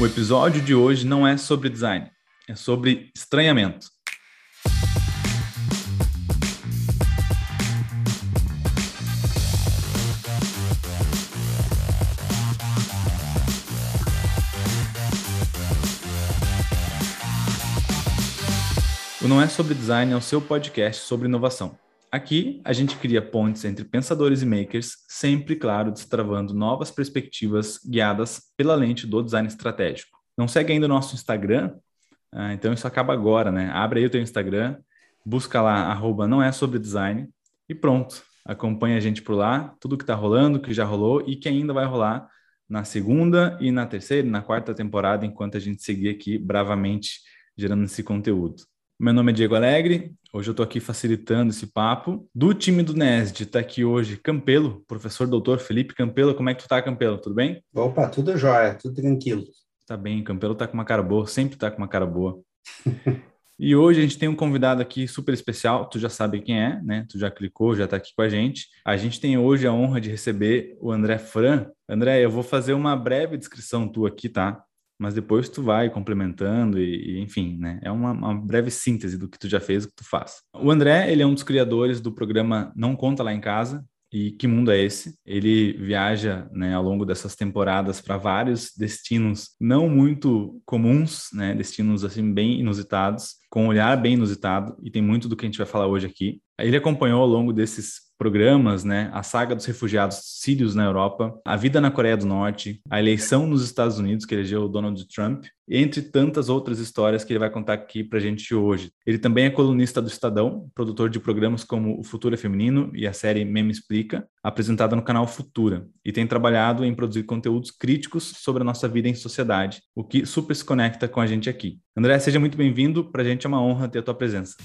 O episódio de hoje não é sobre design, é sobre estranhamento. O Não é sobre design é o seu podcast sobre inovação. Aqui, a gente cria pontes entre pensadores e makers, sempre, claro, destravando novas perspectivas guiadas pela lente do design estratégico. Não segue ainda o nosso Instagram? Ah, então isso acaba agora, né? Abre aí o teu Instagram, busca lá, arroba não é sobre design e pronto. Acompanha a gente por lá, tudo que está rolando, que já rolou e que ainda vai rolar na segunda e na terceira e na quarta temporada, enquanto a gente seguir aqui bravamente gerando esse conteúdo. Meu nome é Diego Alegre, hoje eu estou aqui facilitando esse papo. Do time do NESD está aqui hoje Campelo, professor doutor Felipe Campelo. Como é que tu tá, Campelo? Tudo bem? Opa, tudo jóia, tudo tranquilo. Tá bem, Campelo tá com uma cara boa, sempre tá com uma cara boa. e hoje a gente tem um convidado aqui super especial, tu já sabe quem é, né? Tu já clicou, já tá aqui com a gente. A gente tem hoje a honra de receber o André Fran. André, eu vou fazer uma breve descrição tua aqui, tá? Mas depois tu vai complementando e, e enfim, né? É uma, uma, breve síntese do que tu já fez, o que tu faz. O André, ele é um dos criadores do programa Não Conta Lá em Casa. E que mundo é esse? Ele viaja, né, ao longo dessas temporadas para vários destinos não muito comuns, né, destinos assim bem inusitados, com um olhar bem inusitado, e tem muito do que a gente vai falar hoje aqui. Ele acompanhou ao longo desses programas, né? A saga dos refugiados sírios na Europa, a vida na Coreia do Norte, a eleição nos Estados Unidos que elegeu o Donald Trump, entre tantas outras histórias que ele vai contar aqui para gente hoje. Ele também é colunista do Estadão, produtor de programas como O Futuro é Feminino e a série Meme Explica, apresentada no canal Futura, e tem trabalhado em produzir conteúdos críticos sobre a nossa vida em sociedade, o que super se conecta com a gente aqui. André, seja muito bem-vindo, para a gente é uma honra ter a tua presença.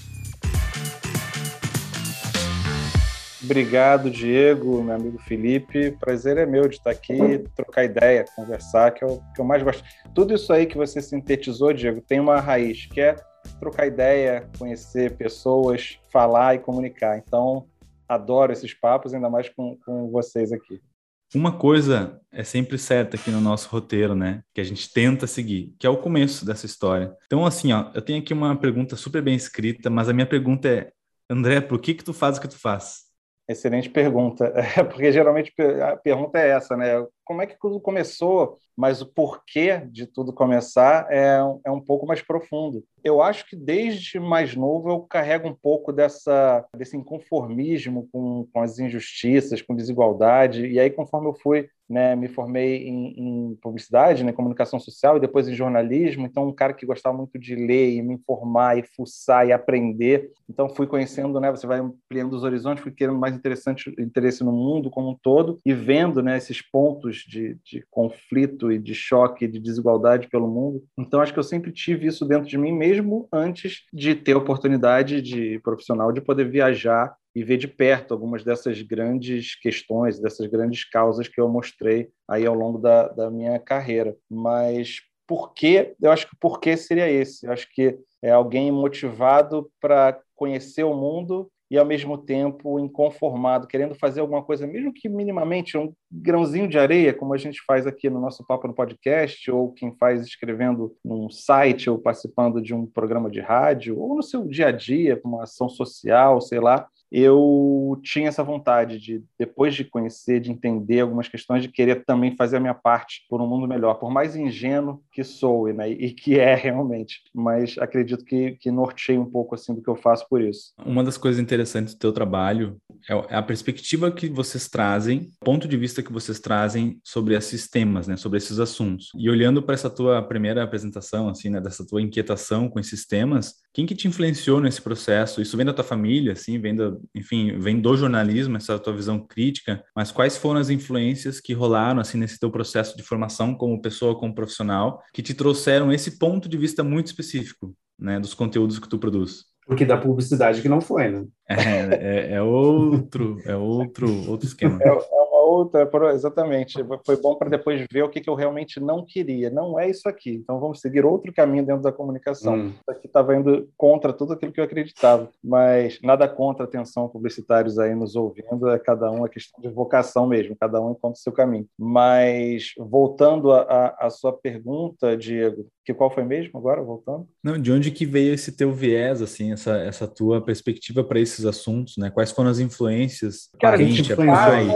Obrigado, Diego, meu amigo Felipe. Prazer é meu de estar aqui, trocar ideia, conversar, que é o que eu mais gosto. Tudo isso aí que você sintetizou, Diego, tem uma raiz, que é trocar ideia, conhecer pessoas, falar e comunicar. Então, adoro esses papos, ainda mais com, com vocês aqui. Uma coisa é sempre certa aqui no nosso roteiro, né? Que a gente tenta seguir, que é o começo dessa história. Então, assim, ó, eu tenho aqui uma pergunta super bem escrita, mas a minha pergunta é, André, por que que tu faz o que tu faz? Excelente pergunta, é, porque geralmente a pergunta é essa, né? Como é que tudo começou? Mas o porquê de tudo começar é, é um pouco mais profundo. Eu acho que desde mais novo eu carrego um pouco dessa, desse inconformismo com, com as injustiças, com desigualdade, e aí conforme eu fui né, me formei em, em, publicidade, né, comunicação social e depois em jornalismo. Então, um cara que gostava muito de ler e me informar e fuçar e aprender. Então, fui conhecendo, né, você vai ampliando os horizontes, fui querendo mais interessante interesse no mundo como um todo e vendo, né, esses pontos de, de conflito e de choque, de desigualdade pelo mundo. Então, acho que eu sempre tive isso dentro de mim, mesmo antes de ter a oportunidade de profissional de poder viajar e ver de perto algumas dessas grandes questões, dessas grandes causas que eu mostrei aí ao longo da, da minha carreira. Mas por quê? Eu acho que o porquê seria esse. Eu acho que é alguém motivado para conhecer o mundo e ao mesmo tempo inconformado, querendo fazer alguma coisa, mesmo que minimamente um grãozinho de areia, como a gente faz aqui no nosso papo no podcast, ou quem faz escrevendo num site ou participando de um programa de rádio, ou no seu dia a dia, uma ação social, sei lá, eu tinha essa vontade de, depois de conhecer, de entender algumas questões, de querer também fazer a minha parte por um mundo melhor, por mais ingênuo que sou, né, e que é realmente, mas acredito que, que nortei um pouco assim do que eu faço por isso. Uma das coisas interessantes do teu trabalho é, é a perspectiva que vocês trazem, ponto de vista que vocês trazem sobre esses temas, né, sobre esses assuntos. E olhando para essa tua primeira apresentação, assim, né, dessa tua inquietação com esses temas, quem que te influenciou nesse processo? Isso vem da tua família, assim, vem da, enfim, vem do jornalismo, essa tua visão crítica, mas quais foram as influências que rolaram, assim, nesse teu processo de formação como pessoa, como profissional, que te trouxeram esse ponto de vista muito específico, né, dos conteúdos que tu produz? Porque da publicidade que não foi, né? É, é, é outro, é outro, outro esquema. É, é outra, exatamente. Foi bom para depois ver o que, que eu realmente não queria. Não é isso aqui. Então vamos seguir outro caminho dentro da comunicação. Hum. Isso aqui estava indo contra tudo aquilo que eu acreditava. Mas nada contra a atenção publicitários aí nos ouvindo. É cada um a questão de vocação mesmo. Cada um encontra o seu caminho. Mas voltando à sua pergunta, Diego, que qual foi mesmo agora, voltando? Não, de onde que veio esse teu viés, assim, essa, essa tua perspectiva para esses assuntos, né? Quais foram as influências? Cara, parente, pai,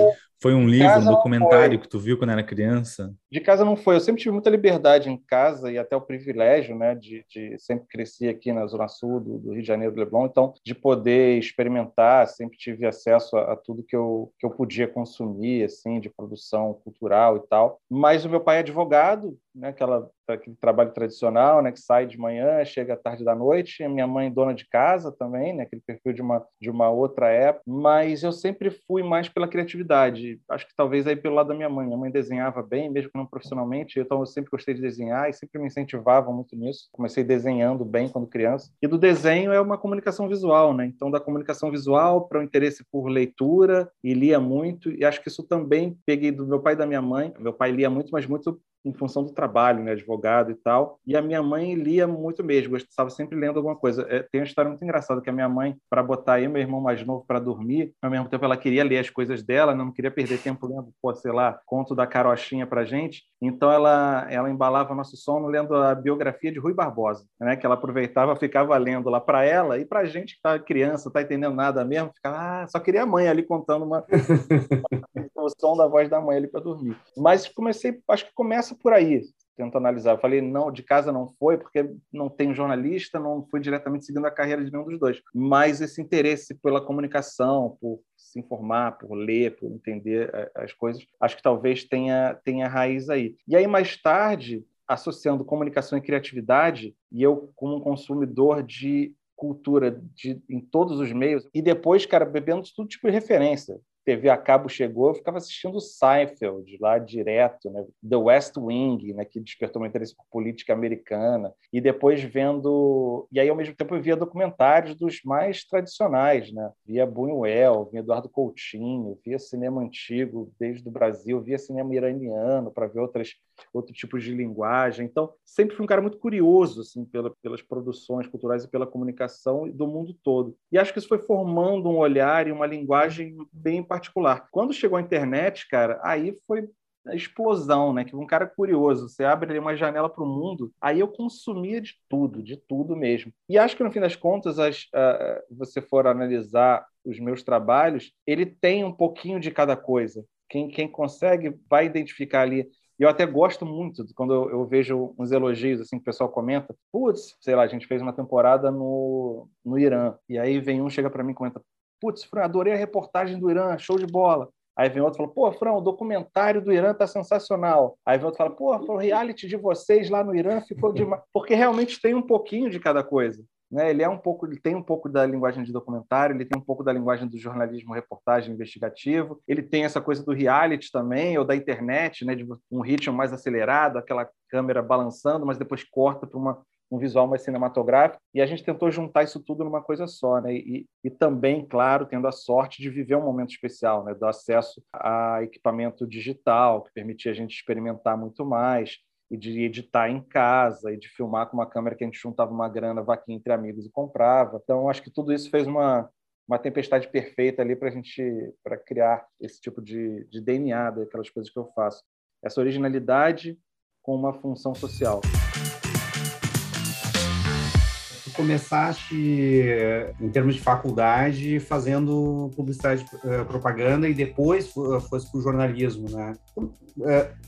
foi um livro, um documentário que tu viu quando era criança? De casa não foi. Eu sempre tive muita liberdade em casa e até o privilégio, né, de, de sempre crescer aqui na Zona Sul do, do, Rio de Janeiro, do Leblon, então de poder experimentar, sempre tive acesso a, a, tudo que eu, que eu podia consumir, assim, de produção cultural e tal. Mas o meu pai é advogado, né, aquela aquele trabalho tradicional, né, que sai de manhã, chega à tarde da noite. Minha mãe dona de casa também, né, aquele perfil de uma de uma outra época. Mas eu sempre fui mais pela criatividade. Acho que talvez aí pelo lado da minha mãe. Minha mãe desenhava bem, mesmo que não profissionalmente. Então eu sempre gostei de desenhar e sempre me incentivava muito nisso. Comecei desenhando bem quando criança. E do desenho é uma comunicação visual, né? Então da comunicação visual para o interesse por leitura e lia muito. E acho que isso também peguei do meu pai e da minha mãe. Meu pai lia muito, mas muito em função do trabalho, né, advogado e tal. E a minha mãe lia muito mesmo, estava sempre lendo alguma coisa. É, tem uma história muito engraçada que a minha mãe, para botar aí meu irmão mais novo para dormir, ao mesmo tempo ela queria ler as coisas dela, não queria perder tempo lendo, pô, sei lá, conto da carochinha para gente. Então ela ela embalava nosso sono lendo a biografia de Rui Barbosa, né, que ela aproveitava, ficava lendo lá para ela e para a gente que tá criança, tá entendendo nada mesmo, ficava, ah, só queria a mãe ali contando uma o som da voz da mãe ali para dormir. Mas comecei, acho que começa por aí, tento analisar. Eu falei, não, de casa não foi, porque não tem jornalista, não fui diretamente seguindo a carreira de nenhum dos dois. Mas esse interesse pela comunicação, por se informar, por ler, por entender eh, as coisas, acho que talvez tenha, tenha raiz aí. E aí, mais tarde, associando comunicação e criatividade, e eu, como um consumidor de cultura de, em todos os meios, e depois, cara, bebendo tudo tipo de referência. TV a cabo chegou, eu ficava assistindo Seinfeld lá direto, né? The West Wing, né? que despertou meu interesse por política americana, e depois vendo... E aí, ao mesmo tempo, eu via documentários dos mais tradicionais, né? Via Buñuel, via Eduardo Coutinho, via cinema antigo desde o Brasil, via cinema iraniano para ver outras, outros tipos de linguagem. Então, sempre fui um cara muito curioso assim, pela, pelas produções culturais e pela comunicação do mundo todo. E acho que isso foi formando um olhar e uma linguagem bem particular. Quando chegou a internet, cara, aí foi a explosão, né? Que um cara curioso, você abre ali uma janela para o mundo, aí eu consumia de tudo, de tudo mesmo. E acho que no fim das contas, as, uh, você for analisar os meus trabalhos, ele tem um pouquinho de cada coisa. Quem, quem consegue vai identificar ali. E eu até gosto muito quando eu, eu, vejo uns elogios assim que o pessoal comenta. Putz, sei lá, a gente fez uma temporada no, no Irã. E aí vem um, chega para mim e comenta: Putz, Fran, adorei a reportagem do Irã, show de bola. Aí vem outro e fala, pô, Fran, o documentário do Irã tá sensacional. Aí vem outro e fala, pô, o reality de vocês lá no Irã ficou demais. Porque realmente tem um pouquinho de cada coisa. Né? Ele é um pouco, ele tem um pouco da linguagem de documentário, ele tem um pouco da linguagem do jornalismo, reportagem, investigativo. Ele tem essa coisa do reality também, ou da internet, né? De um ritmo mais acelerado, aquela câmera balançando, mas depois corta para uma um visual mais cinematográfico, e a gente tentou juntar isso tudo numa coisa só, né? E, e também, claro, tendo a sorte de viver um momento especial, né? Do acesso a equipamento digital, que permitia a gente experimentar muito mais, e de editar em casa, e de filmar com uma câmera que a gente juntava uma grana, vaquinha entre amigos e comprava. Então, acho que tudo isso fez uma, uma tempestade perfeita ali para a gente para criar esse tipo de, de DNA daquelas coisas que eu faço. Essa originalidade com uma função social começaste, em termos de faculdade, fazendo publicidade, uh, propaganda e depois uh, fosse para o jornalismo, né?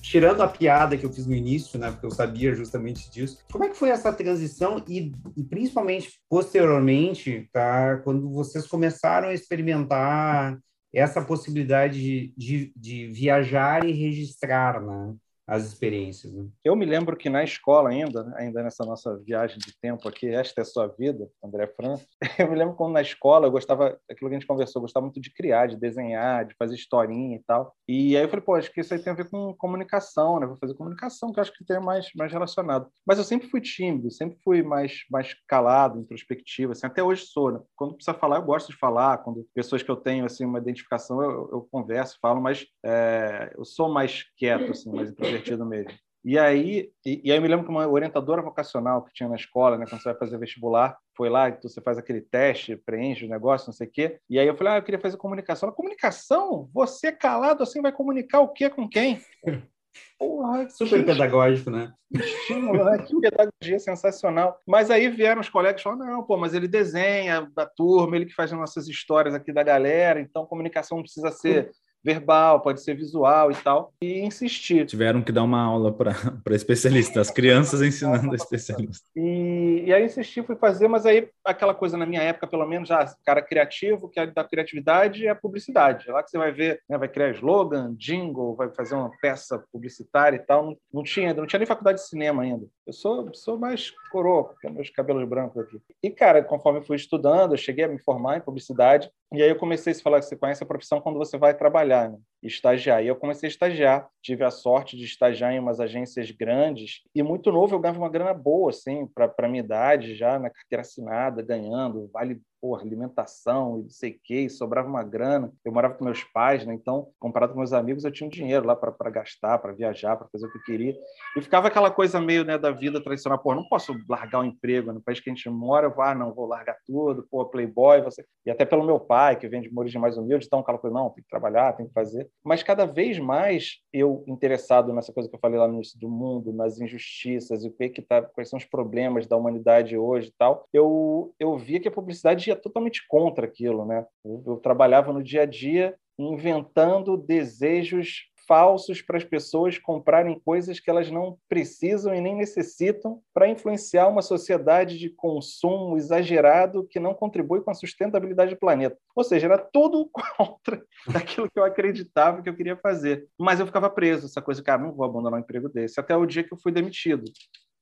Tirando a piada que eu fiz no início, né? Porque eu sabia justamente disso. Como é que foi essa transição e, e principalmente posteriormente, tá? Quando vocês começaram a experimentar essa possibilidade de, de, de viajar e registrar, né? As experiências. Né? Eu me lembro que na escola ainda, né, ainda nessa nossa viagem de tempo aqui, esta é sua vida, André Fran, eu me lembro quando na escola eu gostava, aquilo que a gente conversou, eu gostava muito de criar, de desenhar, de fazer historinha e tal. E aí eu falei, pô, acho que isso aí tem a ver com comunicação, né? Vou fazer comunicação, que eu acho que tem mais, mais relacionado. Mas eu sempre fui tímido, sempre fui mais, mais calado, introspectivo, assim, até hoje sou, né? Quando precisa falar, eu gosto de falar, quando pessoas que eu tenho, assim, uma identificação, eu, eu converso, falo, mas é, eu sou mais quieto, assim, mais introvertido mesmo. E aí, e, e, aí eu me lembro que uma orientadora vocacional que tinha na escola, né, quando você vai fazer vestibular, foi lá, então você faz aquele teste, preenche o negócio, não sei o quê. E aí eu falei, ah, eu queria fazer comunicação. Ela, comunicação? Você calado assim vai comunicar o quê com quem? Porra, Super que pedagógico, né? Né? Que pedagogia sensacional. Mas aí vieram os colegas e falaram: não, pô, mas ele desenha da turma, ele que faz as nossas histórias aqui da galera, então comunicação não precisa ser verbal, pode ser visual e tal, e insistir. Tiveram que dar uma aula para especialista, as crianças ensinando a especialista. E, e aí insisti, fui fazer, mas aí aquela coisa na minha época, pelo menos, já cara criativo, que é da criatividade é a publicidade. É lá que você vai ver, né, vai criar slogan, jingle, vai fazer uma peça publicitária e tal. Não, não tinha ainda, não tinha nem faculdade de cinema ainda. Eu sou, sou mais coroa, com meus cabelos brancos aqui. E, cara, conforme fui estudando, eu cheguei a me formar em publicidade, e aí eu comecei a falar que você conhece a profissão quando você vai trabalhar, né? Estagiar. E eu comecei a estagiar. Tive a sorte de estagiar em umas agências grandes. E muito novo eu ganhava uma grana boa, assim, para minha idade, já na carteira assinada, ganhando, vale porra, alimentação e não sei o quê, sobrava uma grana. Eu morava com meus pais, né? Então, comparado com meus amigos, eu tinha um dinheiro lá para gastar, para viajar, para fazer o que eu queria. E ficava aquela coisa meio né, da vida tradicional, pô, não posso largar o emprego no país que a gente mora, eu vou, ah, não, vou largar tudo, pô, playboy, você... E até pelo meu pai, que vem de uma origem mais humilde, então aquela coisa, não, tem que trabalhar, tem que fazer. Mas cada vez mais eu, interessado nessa coisa que eu falei lá no início do mundo, nas injustiças, e o que que tá, quais são os problemas da humanidade hoje e tal, eu, eu via que a publicidade ia totalmente contra aquilo, né? Eu, eu trabalhava no dia a dia inventando desejos falsos para as pessoas comprarem coisas que elas não precisam e nem necessitam para influenciar uma sociedade de consumo exagerado que não contribui com a sustentabilidade do planeta. Ou seja, era tudo contra aquilo que eu acreditava que eu queria fazer. Mas eu ficava preso, essa coisa, cara, não vou abandonar um emprego desse, até o dia que eu fui demitido.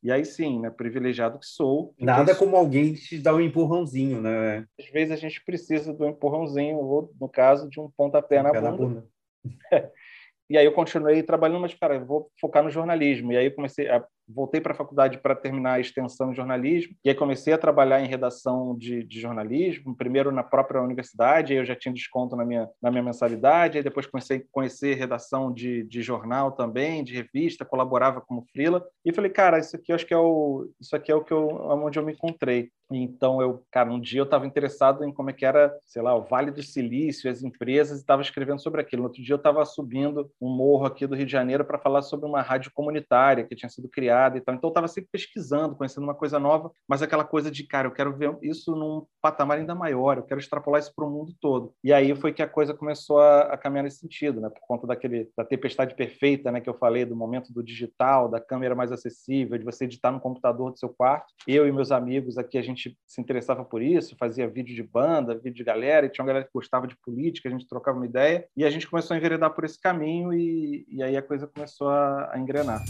E aí sim, né, privilegiado que sou. Nada como alguém te dar um empurrãozinho, né? Às vezes a gente precisa do empurrãozinho, ou no caso, de um pontapé um na, bunda. na bunda. E aí eu continuei trabalhando, mas, cara, vou focar no jornalismo. E aí eu comecei a voltei para a faculdade para terminar a extensão em jornalismo, e aí comecei a trabalhar em redação de, de, jornalismo, primeiro na própria universidade, aí eu já tinha desconto na minha, na minha mensalidade, aí depois comecei a conhecer redação de, de jornal também, de revista, colaborava como frila, e falei, cara, isso aqui acho que é o, isso aqui é o que eu, onde eu me encontrei. Então eu, cara, um dia eu estava interessado em como é que era, sei lá, o Vale do Silício, as empresas, e estava escrevendo sobre aquilo. No outro dia eu estava subindo um morro aqui do Rio de Janeiro para falar sobre uma rádio comunitária que tinha sido criada e tal. Então eu estava sempre pesquisando, conhecendo uma coisa nova, mas aquela coisa de, cara, eu quero ver isso num patamar ainda maior, eu quero extrapolar isso para o mundo todo. E aí foi que a coisa começou a, a, caminhar nesse sentido, né? Por conta daquele da tempestade perfeita, né, que eu falei do momento do digital, da câmera mais acessível, de você editar no computador do seu quarto. Eu e meus amigos aqui a gente se interessava por isso, fazia vídeo de banda, vídeo de galera, e tinha uma galera que gostava de política, a gente trocava uma ideia, e a gente começou a enveredar por esse caminho e, e aí a coisa começou a, a engrenar.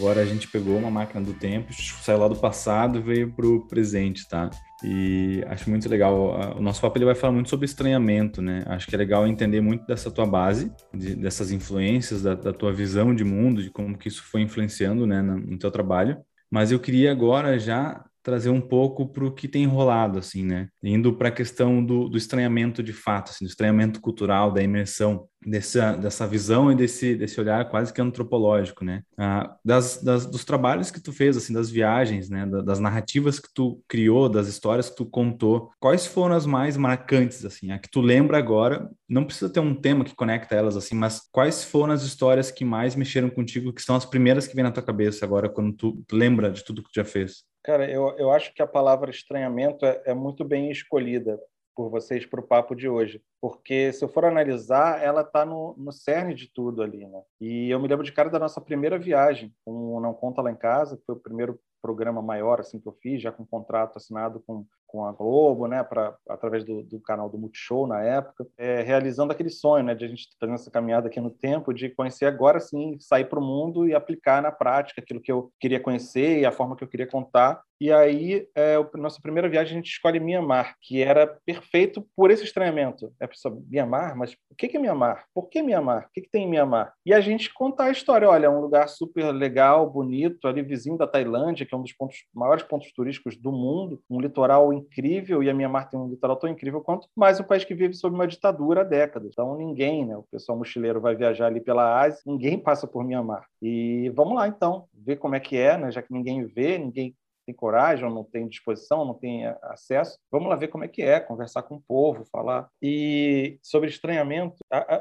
Agora a gente pegou uma máquina do tempo, saiu lá do passado e veio para o presente, tá? E acho muito legal. O nosso papo ele vai falar muito sobre estranhamento, né? Acho que é legal entender muito dessa tua base, de, dessas influências, da, da, tua visão de mundo, de como que isso foi influenciando, né, no, no teu trabalho. Mas eu queria agora já trazer um pouco para o que tem rolado, assim, né? Indo para a questão do, do, estranhamento de fato, assim, do estranhamento cultural, da imersão, dessa, dessa visão e desse, desse olhar quase que antropológico, né? Ah, das, das, dos trabalhos que tu fez, assim, das viagens, né? das narrativas que tu criou, das histórias que tu contou, quais foram as mais marcantes, assim? A que tu lembra agora, não precisa ter um tema que conecta elas, assim, mas quais foram as histórias que mais mexeram contigo, que são as primeiras que vêm na tua cabeça agora, quando tu lembra de tudo que tu já fez? Cara, eu, eu acho que a palavra estranhamento é, é muito bem escolhida por vocês para o papo de hoje, porque se eu for analisar, ela está no, no cerne de tudo ali, né? E eu me lembro de cara da nossa primeira viagem, com Não Conta Lá em Casa, que foi o primeiro programa maior assim que eu fiz, já com contrato assinado com, com a Globo, né, pra, através do, do canal do Multishow na época, é, realizando aquele sonho, né, de a gente fazer essa caminhada aqui no tempo, de conhecer agora sim, sair para o mundo e aplicar na prática aquilo que eu queria conhecer e a forma que eu queria contar. E aí, é, a nossa primeira viagem, a gente escolhe Mianmar, que era perfeito por esse estranhamento. É pessoa, Mianmar? Mas o que é Mianmar? Por que Mianmar? O que, que tem em Mianmar? E a gente contar a história. Olha, é um lugar super legal, bonito, ali vizinho da Tailândia, que é um dos pontos, maiores pontos turísticos do mundo, um litoral incrível, e a Mianmar tem um litoral tão incrível quanto, mais um país que vive sob uma ditadura há décadas. Então, ninguém, né? O pessoal mochileiro vai viajar ali pela Ásia, ninguém passa por Mianmar. E vamos lá, então, ver como é que é, né? Já que ninguém vê, ninguém tem coragem, ou não tem disposição, não tem acesso. Vamos lá ver como é que é, conversar com o povo, falar. E sobre estranhamento,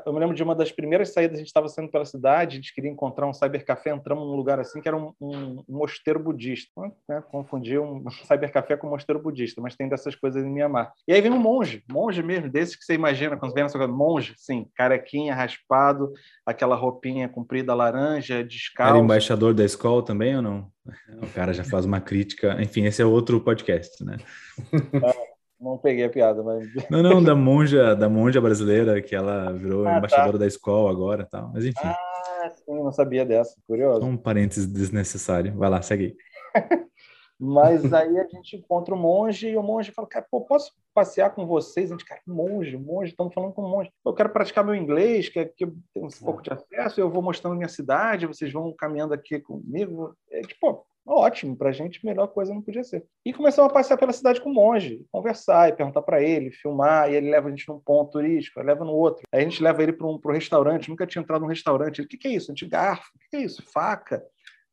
eu me lembro de uma das primeiras saídas, a gente estava saindo pela cidade, a gente queria encontrar um cybercafé, entramos num lugar assim que era um, um, um mosteiro budista. Né? Confundir um cybercafé com um mosteiro budista, mas tem dessas coisas em Mianmar. E aí vem um monge, monge mesmo, desses que você imagina quando vem na monge, sim, carequinha, raspado, aquela roupinha comprida laranja, descalço. Era embaixador da escola também ou não? O cara já faz uma crítica. Enfim, esse é outro podcast, né? Não peguei a piada, mas. Não, não, da monja, da monja brasileira, que ela virou ah, tá. embaixadora tá. da escola agora tal. Mas enfim. Ah, sim, não sabia dessa. Curioso. Um parênteses desnecessário. Vai lá, segue aí. Mas aí a gente encontra o monge e o monge fala, cara, pô, posso passear com vocês? A gente, cara, monge, monge, estamos falando com monge. Eu quero praticar meu inglês, que, que eu tenho um pouco de acesso, eu vou mostrando minha cidade, vocês vão caminhando aqui comigo. É, tipo, ótimo, para a gente, melhor coisa não podia ser. E começamos a passear pela cidade com o monge, conversar e perguntar para ele, filmar, e ele leva a gente num ponto turístico, leva no outro. Aí a gente leva ele para um pro restaurante, nunca tinha entrado num restaurante. Ele, o que, que é isso? A gente garfo, o que, que é isso? Faca.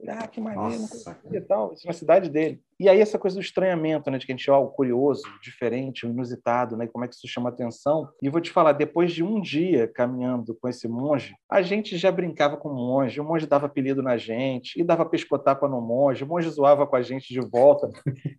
Ah, que maneiro, não conhecia tal. Isso na cidade dele. E aí essa coisa do estranhamento, né, de que a gente é algo curioso, diferente, inusitado, né, como é que isso chama atenção. E vou te falar, depois de um dia caminhando com esse monge, a gente já brincava com o monge, o monge dava apelido na gente, e dava pescotapa no monge, o monge zoava com a gente de volta.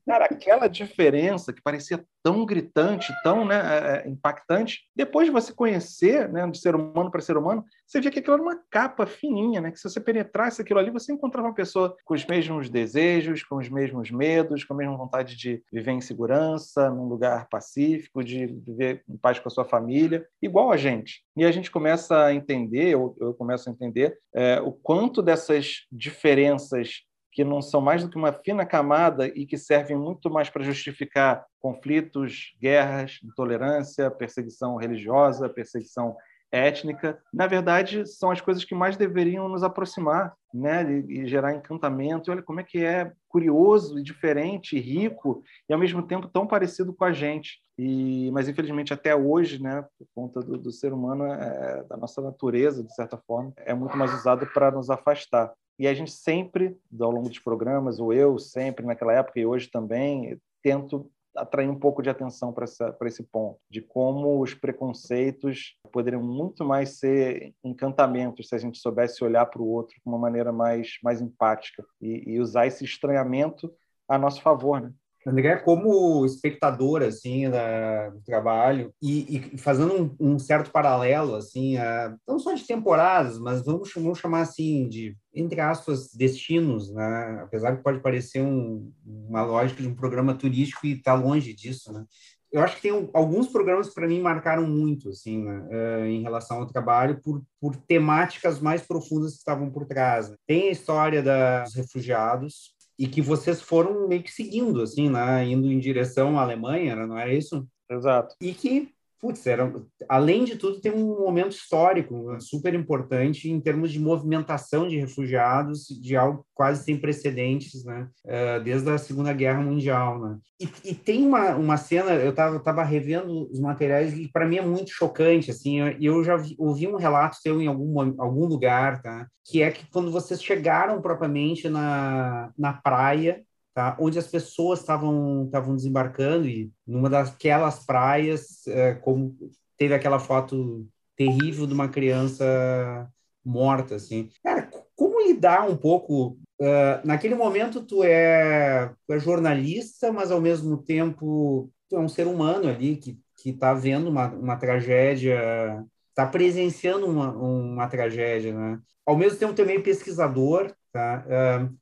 Cara, aquela diferença que parecia tão gritante, tão né, é, é, impactante, depois de você conhecer, né, de ser humano para ser humano, você via que aquilo era uma capa fininha, né, que se você penetrasse aquilo ali, você encontrava uma pessoa com os mesmos desejos, com os mesmos medos, medos, com a mesma vontade de viver em segurança, num lugar pacífico, de viver em paz com a sua família, igual a gente. E a gente começa a entender, eu, eu começo a entender, é, o quanto dessas diferenças que não são mais do que uma fina camada e que servem muito mais para justificar conflitos, guerras, intolerância, perseguição religiosa, perseguição étnica, na verdade, são as coisas que mais deveriam nos aproximar, né, e, e gerar encantamento. Olha como é que é curioso e diferente, e rico e ao mesmo tempo tão parecido com a gente. E, mas infelizmente até hoje, né, por conta do, do ser humano, é, da nossa natureza, de certa forma, é muito mais usado para nos afastar. E a gente sempre, ao longo dos programas, ou eu sempre naquela época e hoje também, tento atrair um pouco de atenção para esse ponto, de como os preconceitos poderiam muito mais ser encantamentos se a gente soubesse olhar para o outro de uma maneira mais, mais empática e, e usar esse estranhamento a nosso favor, né? André, como espectador assim da, do trabalho e, e fazendo um, um, certo paralelo assim, a, não só de temporadas, mas vamos, vamos chamar assim de entre aspas destinos, né? Apesar que pode parecer um, uma lógica de um programa turístico e está longe disso, né? Eu acho que tem alguns programas que para mim marcaram muito assim, né? uh, em relação ao trabalho por, por temáticas mais profundas que estavam por trás. Né? Tem a história da, dos refugiados, e que vocês foram meio que seguindo, assim, né? indo em direção à Alemanha, não era isso? Exato. E que putz, era, além de tudo, tem um momento histórico né, super importante em termos de movimentação de refugiados, de algo quase sem precedentes, né? Uh, desde a Segunda Guerra Mundial, né? E, e tem uma, uma cena, eu estava tava revendo os materiais e para mim é muito chocante, assim, eu, eu, já vi, ouvi um relato seu em algum, algum lugar, tá? Que é que quando vocês chegaram propriamente na, na praia, tá? onde as pessoas estavam estavam desembarcando e numa daquelas praias, é, como teve aquela foto terrível de uma criança morta, assim. Cara, como lidar um pouco Uh, naquele momento tu é, tu é jornalista, mas ao mesmo tempo tu é um ser humano ali que que está vendo uma, uma tragédia, está presenciando uma, uma tragédia, né? Ao mesmo tempo também pesquisador, Tá?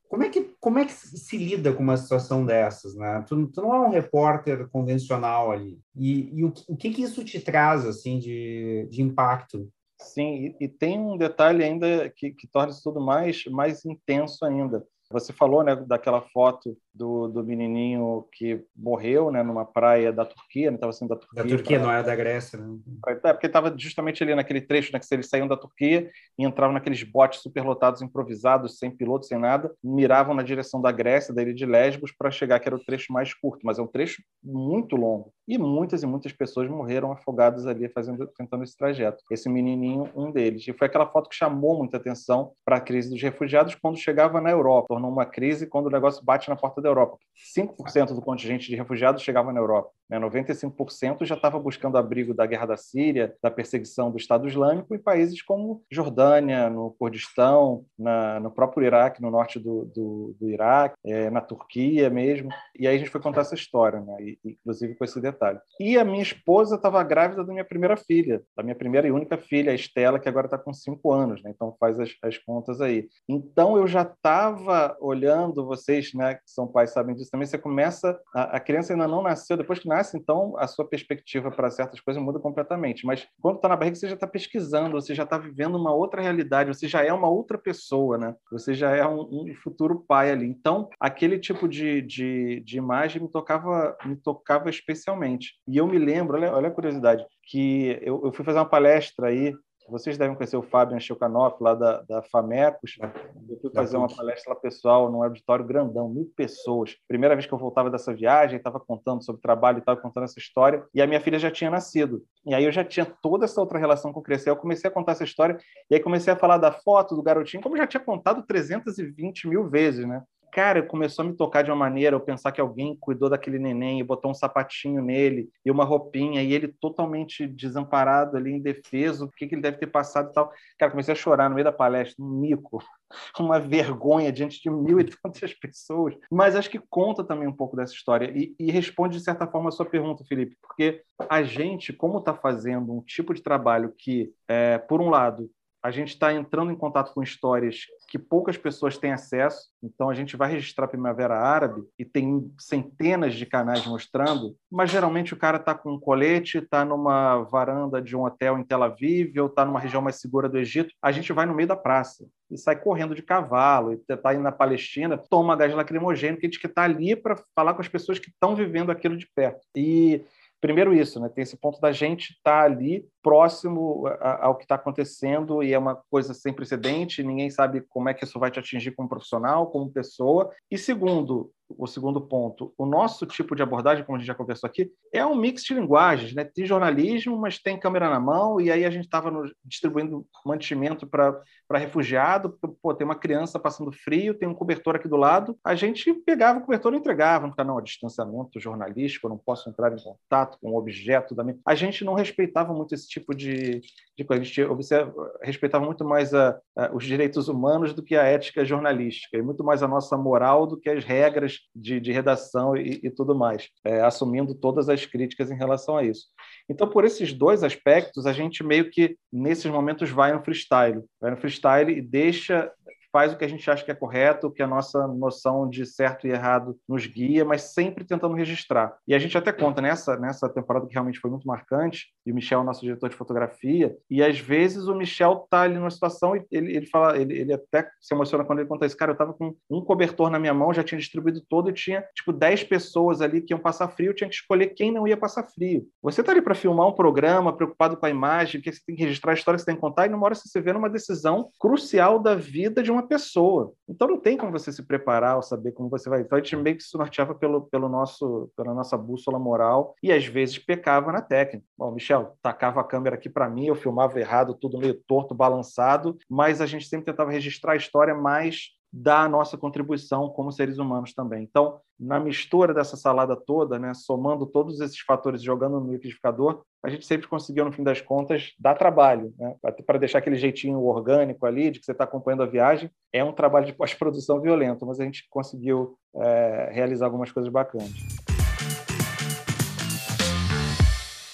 Como, é que, como é que se lida com uma situação dessas? Né? Tu, tu não é um repórter convencional ali. E, e o, o que, que isso te traz assim, de, de impacto? Sim, e, e tem um detalhe ainda que, que torna isso tudo mais, mais intenso ainda. Você falou né, daquela foto do, do menininho que morreu né, numa praia da Turquia, não estava sendo da Turquia. Da Turquia, pra... não era da Grécia. Né? É, porque estava justamente ali naquele trecho né, que eles saíam da Turquia e entravam naqueles botes superlotados, improvisados, sem piloto, sem nada, miravam na direção da Grécia, da ilha de Lesbos, para chegar, que era o trecho mais curto, mas é um trecho muito longo. E muitas e muitas pessoas morreram afogadas ali fazendo, tentando esse trajeto. Esse menininho, um deles. E foi aquela foto que chamou muita atenção para a crise dos refugiados quando chegava na Europa. Tornou uma crise quando o negócio bate na porta da Europa. 5% do contingente de refugiados chegava na Europa. 95% né? já estava buscando abrigo da guerra da Síria, da perseguição do Estado Islâmico em países como Jordânia, no Kurdistão, na, no próprio Iraque, no norte do, do, do Iraque, é, na Turquia mesmo. E aí a gente foi contar essa história, né? E, inclusive com esse detalhe. E a minha esposa estava grávida da minha primeira filha, da minha primeira e única filha, a Estela, que agora está com cinco anos, né? Então faz as, as contas aí. Então eu já estava olhando, vocês, né, que são pais sabem disso também, você começa, a, a criança ainda não nasceu, depois que nasce, então a sua perspectiva para certas coisas muda completamente. Mas quando está na barriga, você já está pesquisando, você já está vivendo uma outra realidade, você já é uma outra pessoa, né? Você já é um, um futuro pai ali. Então, aquele tipo de, de, de, imagem me tocava, me tocava especialmente. E eu me lembro, olha, olha a curiosidade, que eu, eu fui fazer uma palestra aí vocês devem conhecer o Fábio Anchilcanoff, lá da, da FAMECOS. Eu fui fazer uma palestra lá pessoal num auditório grandão, mil pessoas. Primeira vez que eu voltava dessa viagem, estava contando sobre trabalho e estava contando essa história. E a minha filha já tinha nascido. E aí eu já tinha toda essa outra relação com o Crescer. Eu comecei a contar essa história e aí comecei a falar da foto do garotinho, como eu já tinha contado 320 mil vezes, né? Cara, começou a me tocar de uma maneira, eu pensar que alguém cuidou daquele neném e botou um sapatinho nele e uma roupinha, e ele totalmente desamparado ali, indefeso, o que, que ele deve ter passado e tal. Cara, comecei a chorar no meio da palestra, um mico, uma vergonha diante de mil e tantas pessoas. Mas acho que conta também um pouco dessa história e, e responde, de certa forma, a sua pergunta, Felipe, porque a gente, como está fazendo um tipo de trabalho que, é, por um lado, a gente está entrando em contato com histórias que poucas pessoas têm acesso. Então, a gente vai registrar Primavera Árabe e tem centenas de canais mostrando, mas geralmente o cara está com um colete, está numa varanda de um hotel em Tel Aviv ou está numa região mais segura do Egito. A gente vai no meio da praça e sai correndo de cavalo, e está indo na Palestina, toma gás lacrimogêneo, que a gente está ali para falar com as pessoas que estão vivendo aquilo de perto. E primeiro isso, né? Tem esse ponto da gente estar tá ali próximo ao que está acontecendo e é uma coisa sem precedente, ninguém sabe como é que isso vai te atingir como profissional, como pessoa. E segundo, o segundo ponto, o nosso tipo de abordagem, como a gente já conversou aqui, é um mix de linguagens, né? Tem jornalismo, mas tem câmera na mão, e aí a gente estava distribuindo mantimento para refugiado, pô, tem uma criança passando frio, tem um cobertor aqui do lado, a gente pegava o cobertor e entregava, no canal, distanciamento jornalístico, eu não posso entrar em contato com o objeto da minha... A gente não respeitava muito esse tipo de, de coisa, a gente observa, respeitava muito mais a, a, os direitos humanos do que a ética jornalística, e muito mais a nossa moral do que as regras de, de redação e, e, tudo mais, é, assumindo todas as críticas em relação a isso. Então, por esses dois aspectos, a gente meio que, nesses momentos, vai no freestyle, vai no freestyle e deixa faz o que a gente acha que é correto, que a nossa noção de certo e errado nos guia, mas sempre tentando registrar. E a gente até conta nessa, nessa temporada que realmente foi muito marcante, e o Michel é nosso diretor de fotografia, e às vezes o Michel tá ali numa situação e ele, ele fala, ele, ele até se emociona quando ele conta isso, cara, eu tava com um cobertor na minha mão, já tinha distribuído todo e tinha, tipo, 10 pessoas ali que iam passar frio, eu tinha que escolher quem não ia passar frio. Você tá ali para filmar um programa, preocupado com a imagem, que você tem que registrar a história que você tem que contar, e numa hora você vê numa decisão crucial da vida de uma pessoa. Então não tem como você se preparar ou saber como você vai. Então a gente meio que se norteava pelo, pelo nosso, pela nossa bússola moral e às vezes pecava na técnica. Bom, Michel, tacava a câmera aqui para mim, eu filmava errado, tudo meio torto, balançado, mas a gente sempre tentava registrar a história mais da nossa contribuição como seres humanos também. Então, na mistura dessa salada toda, né, somando todos esses fatores, jogando no liquidificador, a gente sempre conseguiu, no fim das contas, dar trabalho, né, para deixar aquele jeitinho orgânico ali, de que você está acompanhando a viagem. É um trabalho de pós-produção violento, mas a gente conseguiu é, realizar algumas coisas bacanas.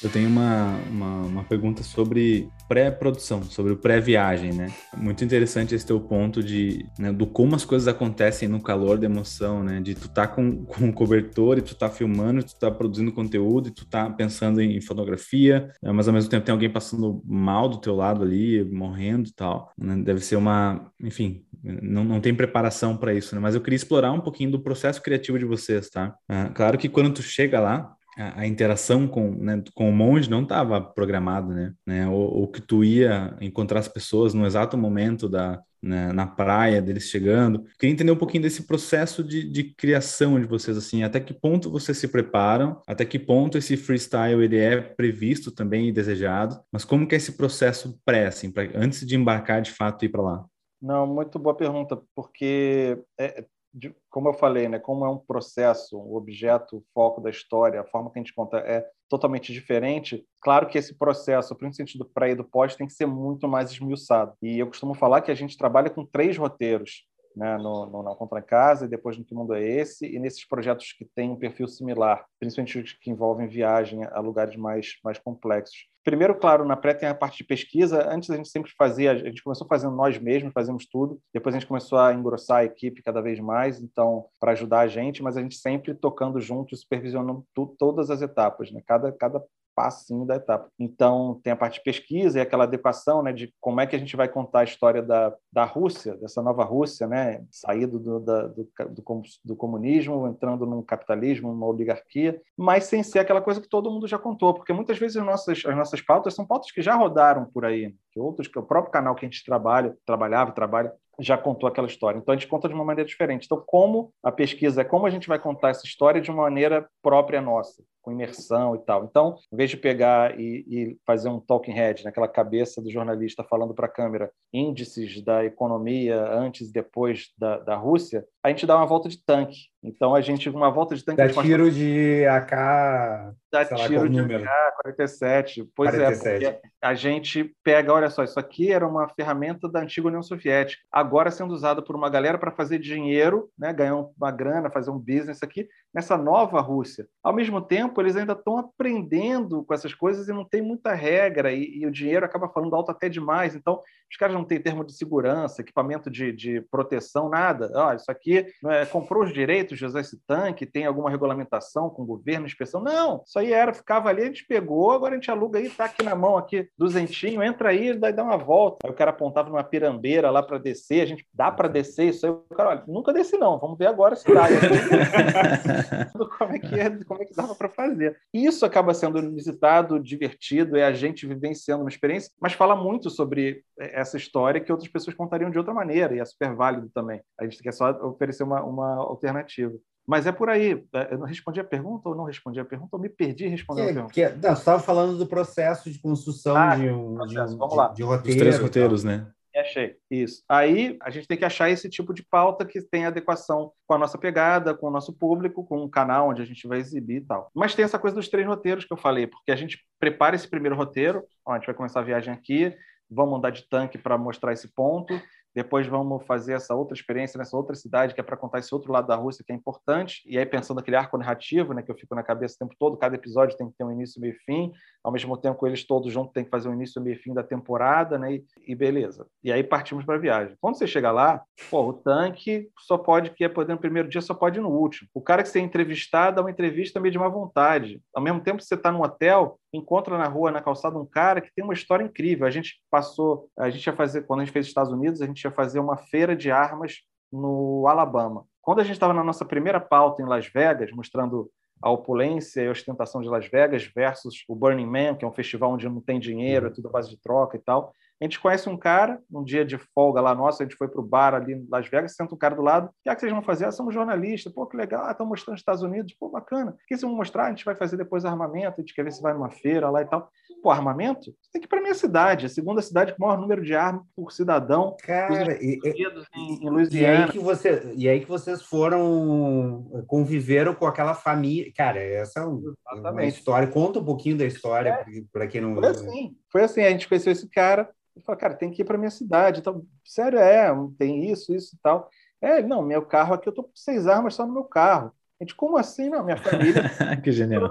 Eu tenho uma, uma, uma pergunta sobre pré-produção, sobre o pré-viagem, né? Muito interessante esse teu ponto de, né, do como as coisas acontecem no calor da emoção, né? De tu tá com, com cobertor e tu tá filmando, tu tá produzindo conteúdo e tu tá pensando em fotografia, né? mas ao mesmo tempo tem alguém passando mal do teu lado ali, morrendo e tal. Né? Deve ser uma, enfim, não, não tem preparação para isso, né? Mas eu queria explorar um pouquinho do processo criativo de vocês, tá? Ah, claro que quando tu chega lá, a, interação com, né, com o monge não estava programada, né? né? Ou, ou, que tu ia encontrar as pessoas no exato momento da né, na praia deles chegando. Queria entender um pouquinho desse processo de, de criação de vocês, assim, até que ponto vocês se preparam, até que ponto esse freestyle ele é previsto também e desejado, mas como que é esse processo pré, assim, pra, antes de embarcar de fato e ir para lá? Não, muito boa pergunta, porque é, de, como eu falei, né, como é um processo, um objeto, o foco da história, a forma que a gente conta é totalmente diferente, claro que esse processo, principalmente sentido pré e do pós, tem que ser muito mais esmiuçado. E eu costumo falar que a gente trabalha com três roteiros né, no, no Não Contra Casa, e depois no Que Mundo é Esse, e nesses projetos que têm um perfil similar, principalmente os que envolvem viagem a lugares mais, mais complexos. Primeiro, claro, na pré tem a parte de pesquisa. Antes a gente sempre fazia, a gente começou fazendo nós mesmos, fazemos tudo. Depois a gente começou a engrossar a equipe cada vez mais, então para ajudar a gente, mas a gente sempre tocando junto, supervisionando tu, todas as etapas, né? Cada cada passinho da etapa. Então, tem a parte de pesquisa e aquela adequação né, de como é que a gente vai contar a história da, da Rússia, dessa nova Rússia, né, saído do, da, do, do, do, comunismo, entrando num capitalismo, numa oligarquia, mas sem ser aquela coisa que todo mundo já contou, porque muitas vezes as nossas, as nossas pautas são pautas que já rodaram por aí, que outros, que o próprio canal que a gente trabalha, trabalhava, trabalha, já contou aquela história. Então a gente conta de uma maneira diferente. Então, como a pesquisa é como a gente vai contar essa história de uma maneira própria nossa com imersão e tal. Então, em vez de pegar e, e fazer um talking head naquela cabeça do jornalista falando para a câmera índices da economia antes e depois da, da Rússia, a gente dá uma volta de tanque. Então, a gente, uma volta de tanque... Dá tiro de AK... Dá tiro de AK-47. Pois 47. é, a gente pega, olha só, isso aqui era uma ferramenta da antiga União Soviética, agora sendo usada por uma galera para fazer dinheiro, né, ganhar uma grana, fazer um business aqui, nessa nova Rússia. Ao mesmo tempo, eles ainda estão aprendendo com essas coisas e não tem muita regra, e, e, o dinheiro acaba falando alto até demais. Então, os caras não têm termo de segurança, equipamento de, de proteção, nada. Ah, isso aqui é, comprou os direitos de usar esse tanque, tem alguma regulamentação com o governo, inspeção. Não, isso aí era, ficava ali, a gente pegou, agora a gente aluga aí, está aqui na mão, aqui, duzentinho, entra aí, daí dá uma volta. Aí o cara apontava numa pirambeira lá para descer, a gente dá para descer isso aí. O cara, olha, nunca desci não, vamos ver agora se dá. como é que é, como é que dava para fazer. Isso acaba sendo visitado, divertido, é a gente vivenciando uma experiência, mas fala muito sobre essa história que outras pessoas contariam de outra maneira, e é super válido também. A gente quer só oferecer uma, uma alternativa. Mas é por aí. É, eu não respondi a pergunta ou não respondi a pergunta, ou me perdi respondendo que, a pergunta? Que, não, você estava falando do processo de construção ah, de um, processo. de, um, Vamos lá. de, de roteiro. Os três roteiros, né? achei. Isso. Aí a gente tem que achar esse tipo de pauta que tem adequação com a nossa pegada, com o nosso público, com o canal onde a gente vai exibir e tal. Mas tem essa coisa dos três roteiros que eu falei, porque a gente prepara esse primeiro roteiro, ó, a gente vai começar a viagem aqui, vamos andar de tanque para mostrar esse ponto depois vamos fazer essa outra experiência nessa outra cidade, que é para contar esse outro lado da Rússia, que é importante. E aí, pensando naquele arco narrativo, né, que eu fico na cabeça o tempo todo, cada episódio tem que ter um início, meio fim. Ao mesmo tempo, eles todos juntos, tem que fazer um início, meio fim da temporada, né? E, e beleza. E aí partimos para a viagem. Quando você chega lá, pô, o tanque só pode, que é poder no primeiro dia, só pode ir no último. O cara que você é entrevistado dá uma entrevista meio de má vontade. Ao mesmo tempo, você está num hotel, encontra na rua, na calçada, um cara que tem uma história incrível. A gente passou, a gente ia fazer, quando a gente fez Estados Unidos, a gente ia fazer uma feira de armas no Alabama. Quando a gente estava na nossa primeira pauta em Las Vegas, mostrando a opulência e a ostentação de Las Vegas versus o Burning Man, que é um festival onde não tem dinheiro, é tudo à base de troca e tal. A gente conhece um cara, um dia de folga lá nosso, a gente foi para o bar ali em Las Vegas, senta um cara do lado, o que é que vocês vão fazer? Ah, somos jornalistas, pô, que legal, estão ah, mostrando os Estados Unidos, pô, bacana. O que vocês vão mostrar? A gente vai fazer depois armamento, a gente quer ver se vai numa feira lá e tal. Pô, armamento? Você tem que ir para minha cidade, a segunda cidade com o maior número de armas por cidadão. Cara, e, em, em Louisiana. E aí, que você, e aí que vocês foram, conviveram com aquela família. Cara, essa é um, uma história, conta um pouquinho da história é. para quem não... Foi assim, foi assim, a gente conheceu esse cara, ele falou, cara, tem que ir para minha cidade. Então, sério, é, tem isso, isso e tal. É, não, meu carro aqui, eu tô com seis armas só no meu carro. A gente, como assim? Não, minha família. que genial.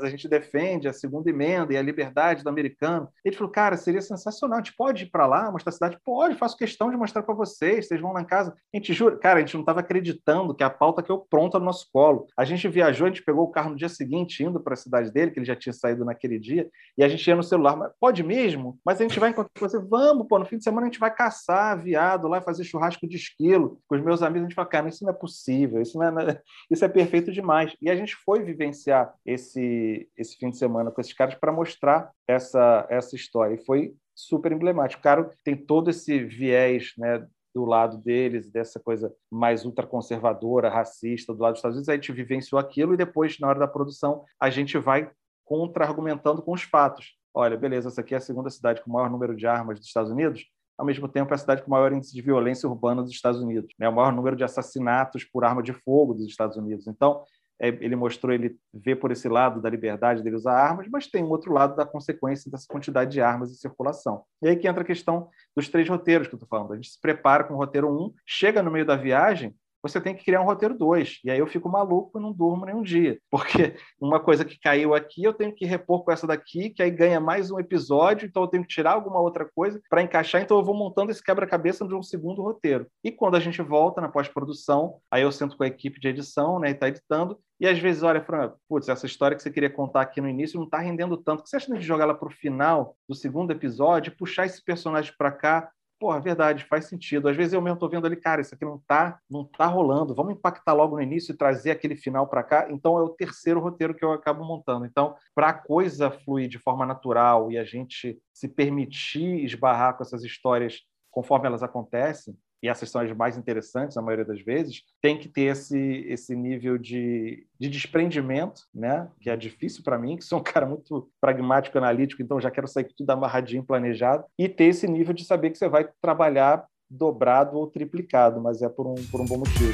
A gente defende a segunda emenda e a liberdade do americano. Ele falou, cara, seria sensacional, a gente pode ir para lá, mostrar a cidade? Pode, faço questão de mostrar para vocês, vocês vão lá em casa. A gente jura, cara, a gente não estava acreditando que a pauta caiu pronta no nosso colo. A gente viajou, a gente pegou o carro no dia seguinte, indo para a cidade dele, que ele já tinha saído naquele dia, e a gente ia no celular, mas pode mesmo? Mas a gente vai encontrar você, vamos, pô, no fim de semana a gente vai caçar viado lá, fazer churrasco de esquilo com os meus amigos, a gente fala, cara, isso não é possível, isso, não é, isso é perfeito demais. E a gente foi vivenciar esse, esse fim de semana com esses caras para mostrar essa, essa história. E foi super emblemático. O cara tem todo esse viés né, do lado deles, dessa coisa mais ultraconservadora, racista, do lado dos Estados Unidos, a gente vivenciou aquilo e depois, na hora da produção, a gente vai contra-argumentando com os fatos. Olha, beleza, essa aqui é a segunda cidade com o maior número de armas dos Estados Unidos, ao mesmo tempo é a cidade com o maior índice de violência urbana dos Estados Unidos, né? o maior número de assassinatos por arma de fogo dos Estados Unidos. Então, ele mostrou ele vê por esse lado da liberdade dele usar armas, mas tem um outro lado da consequência dessa quantidade de armas em circulação. E aí que entra a questão dos três roteiros que eu estou falando. A gente se prepara com o roteiro 1, um, chega no meio da viagem, você tem que criar um roteiro 2. E aí eu fico maluco e não durmo nenhum dia. Porque uma coisa que caiu aqui, eu tenho que repor com essa daqui, que aí ganha mais um episódio, então eu tenho que tirar alguma outra coisa para encaixar. Então eu vou montando esse quebra-cabeça de um segundo roteiro. E quando a gente volta na pós-produção, aí eu sento com a equipe de edição, né, e tá editando, e às vezes, olha, Fran, putz, essa história que você queria contar aqui no início não está rendendo tanto. que você acha de jogar ela para o final do segundo episódio, puxar esse personagem para cá? Porra, verdade, faz sentido. Às vezes eu mesmo estou vendo ali, cara, isso aqui não tá, não tá rolando. Vamos impactar logo no início e trazer aquele final para cá. Então é o terceiro roteiro que eu acabo montando. Então, para a coisa fluir de forma natural e a gente se permitir esbarrar com essas histórias conforme elas acontecem, e essas são as mais interessantes, na maioria das vezes, tem que ter esse, esse nível de, de desprendimento, né? que é difícil para mim, que sou um cara muito pragmático, analítico, então já quero sair tudo amarradinho, planejado, e ter esse nível de saber que você vai trabalhar dobrado ou triplicado, mas é por um, por um bom motivo.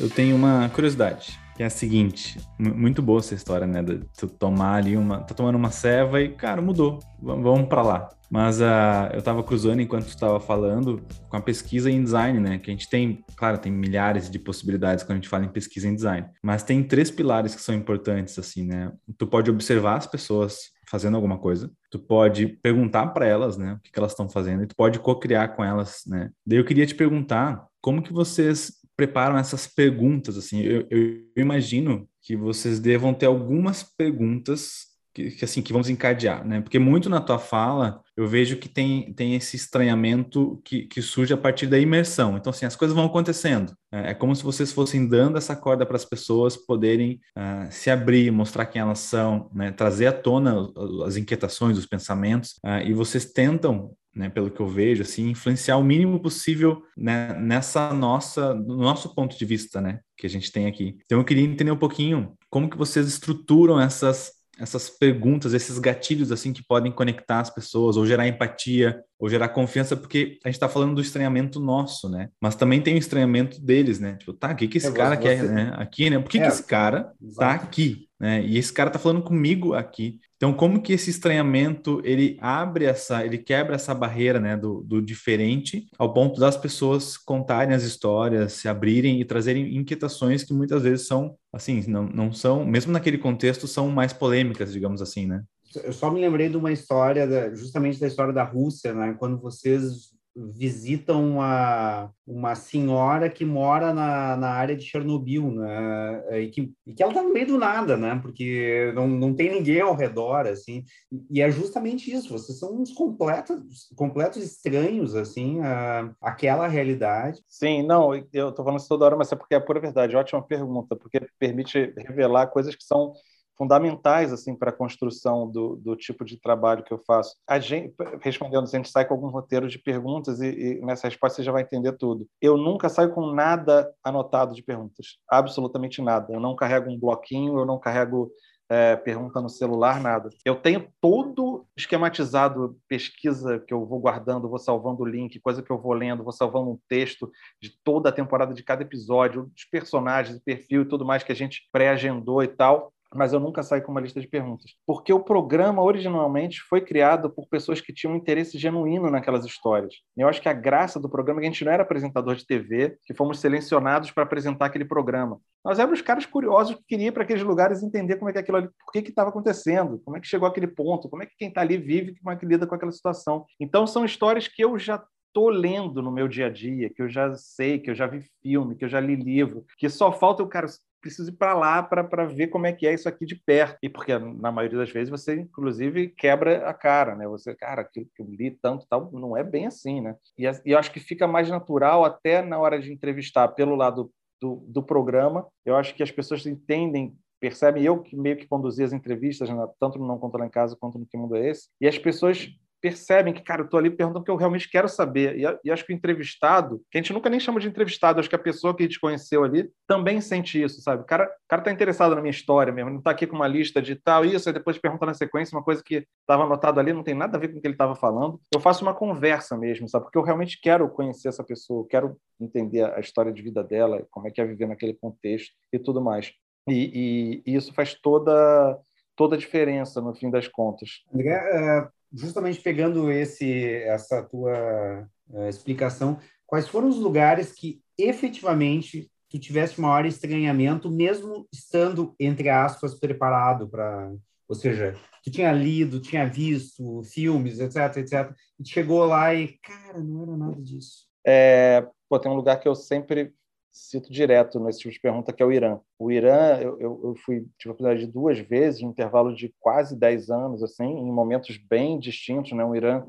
Eu tenho uma curiosidade que é a seguinte, muito boa essa história, né? De tu tomar ali uma, tá tomando uma ceva e, cara, mudou, vamos para lá. Mas uh, eu tava cruzando enquanto tu estava falando com a pesquisa em design, né? Que a gente tem, claro, tem milhares de possibilidades quando a gente fala em pesquisa em design, mas tem três pilares que são importantes, assim, né? Tu pode observar as pessoas fazendo alguma coisa, tu pode perguntar para elas, né, o que, que elas estão fazendo, e tu pode co-criar com elas, né? Daí eu queria te perguntar como que vocês preparam essas perguntas, assim, eu, eu imagino que vocês devam ter algumas perguntas que, que, assim que vamos encadear, né? Porque muito na tua fala eu vejo que tem, tem esse estranhamento que, que surge a partir da imersão. Então, assim, as coisas vão acontecendo. É, é como se vocês fossem dando essa corda para as pessoas poderem uh, se abrir, mostrar quem elas são, né? trazer à tona as inquietações, os pensamentos, uh, e vocês tentam né, pelo que eu vejo, assim, influenciar o mínimo possível né, nessa nossa, no nosso ponto de vista, né, que a gente tem aqui. Então eu queria entender um pouquinho como que vocês estruturam essas essas perguntas, esses gatilhos assim que podem conectar as pessoas, ou gerar empatia, ou gerar confiança, porque a gente está falando do estranhamento nosso, né? Mas também tem o estranhamento deles, né? Tipo, tá, o que, que esse é, cara você... quer né? aqui, né? Por que, é, que esse cara exato. tá aqui? Né? E esse cara tá falando comigo aqui. Então, como que esse estranhamento ele abre essa, ele quebra essa barreira, né, do, do diferente, ao ponto das pessoas contarem as histórias, se abrirem e trazerem inquietações que muitas vezes são, assim, não, não são, mesmo naquele contexto, são mais polêmicas, digamos assim, né? Eu só me lembrei de uma história, da, justamente da história da Rússia, né? Quando vocês visitam uma, uma senhora que mora na, na área de Chernobyl, né? E que, e que ela está no meio do nada, né? Porque não, não tem ninguém ao redor, assim. E é justamente isso, vocês são uns completos, completos estranhos, assim, a, aquela realidade. Sim, não, eu estou falando isso toda hora, mas é porque é pura verdade. Ótima pergunta, porque permite revelar coisas que são fundamentais assim para a construção do, do tipo de trabalho que eu faço. A gente, respondendo, a gente sai com algum roteiro de perguntas e, e, nessa resposta você já vai entender tudo. Eu nunca saio com nada anotado de perguntas, absolutamente nada. Eu não carrego um bloquinho, eu não carrego é, pergunta no celular, nada. Eu tenho todo esquematizado, pesquisa que eu vou guardando, vou salvando o link, coisa que eu vou lendo, vou salvando um texto de toda a temporada, de cada episódio, dos personagens, perfil e tudo mais que a gente pré-agendou e tal mas eu nunca saí com uma lista de perguntas. Porque o programa originalmente foi criado por pessoas que tinham interesse genuíno naquelas histórias. Eu acho que a graça do programa é que a gente não era apresentador de TV, que fomos selecionados para apresentar aquele programa. Nós éramos caras curiosos que queriam ir para aqueles lugares entender como é que aquilo ali, por que estava acontecendo, como é que chegou aquele ponto, como é que quem está ali vive, como é que lida com aquela situação. Então são histórias que eu já estou lendo no meu dia a dia, que eu já sei, que eu já vi filme, que eu já li livro, que só falta o cara preciso ir para lá para ver como é que é isso aqui de perto. E porque na maioria das vezes você, inclusive, quebra a cara, né? Você, cara, aquilo que eu li tanto tal, não é bem assim, né? E, e eu acho que fica mais natural até na hora de entrevistar pelo lado do, do programa. Eu acho que as pessoas entendem percebem eu que meio que conduzi as entrevistas, né? tanto no Não Conta Lá em Casa quanto no Que Mundo é Esse, e as pessoas percebem que, cara, eu estou ali perguntando o que eu realmente quero saber. E, e, acho que o entrevistado, que a gente nunca nem chama de entrevistado, acho que a pessoa que gente conheceu ali também sente isso, sabe? O cara, o cara tá interessado na minha história mesmo, não está aqui com uma lista de tal, isso, aí depois pergunta na sequência uma coisa que estava anotado ali, não tem nada a ver com o que ele estava falando. Eu faço uma conversa mesmo, sabe? Porque eu realmente quero conhecer essa pessoa, quero entender a história de vida dela, como é que é viver naquele contexto e tudo mais. E, e, e isso faz toda toda a diferença no fim das contas. André, é, justamente pegando esse essa tua uh, explicação, quais foram os lugares que efetivamente tu tivesse maior estranhamento, mesmo estando entre aspas preparado para, ou seja, tu tinha lido, tinha visto filmes, etc, etc, e chegou lá e cara, não era nada disso. É, pô, tem um lugar que eu sempre cito direto nesse tipo de pergunta, que é o Irã. O Irã, eu, eu fui, tive a oportunidade de duas vezes, um intervalo de quase 10 anos, assim, em momentos bem distintos, né? O Irã,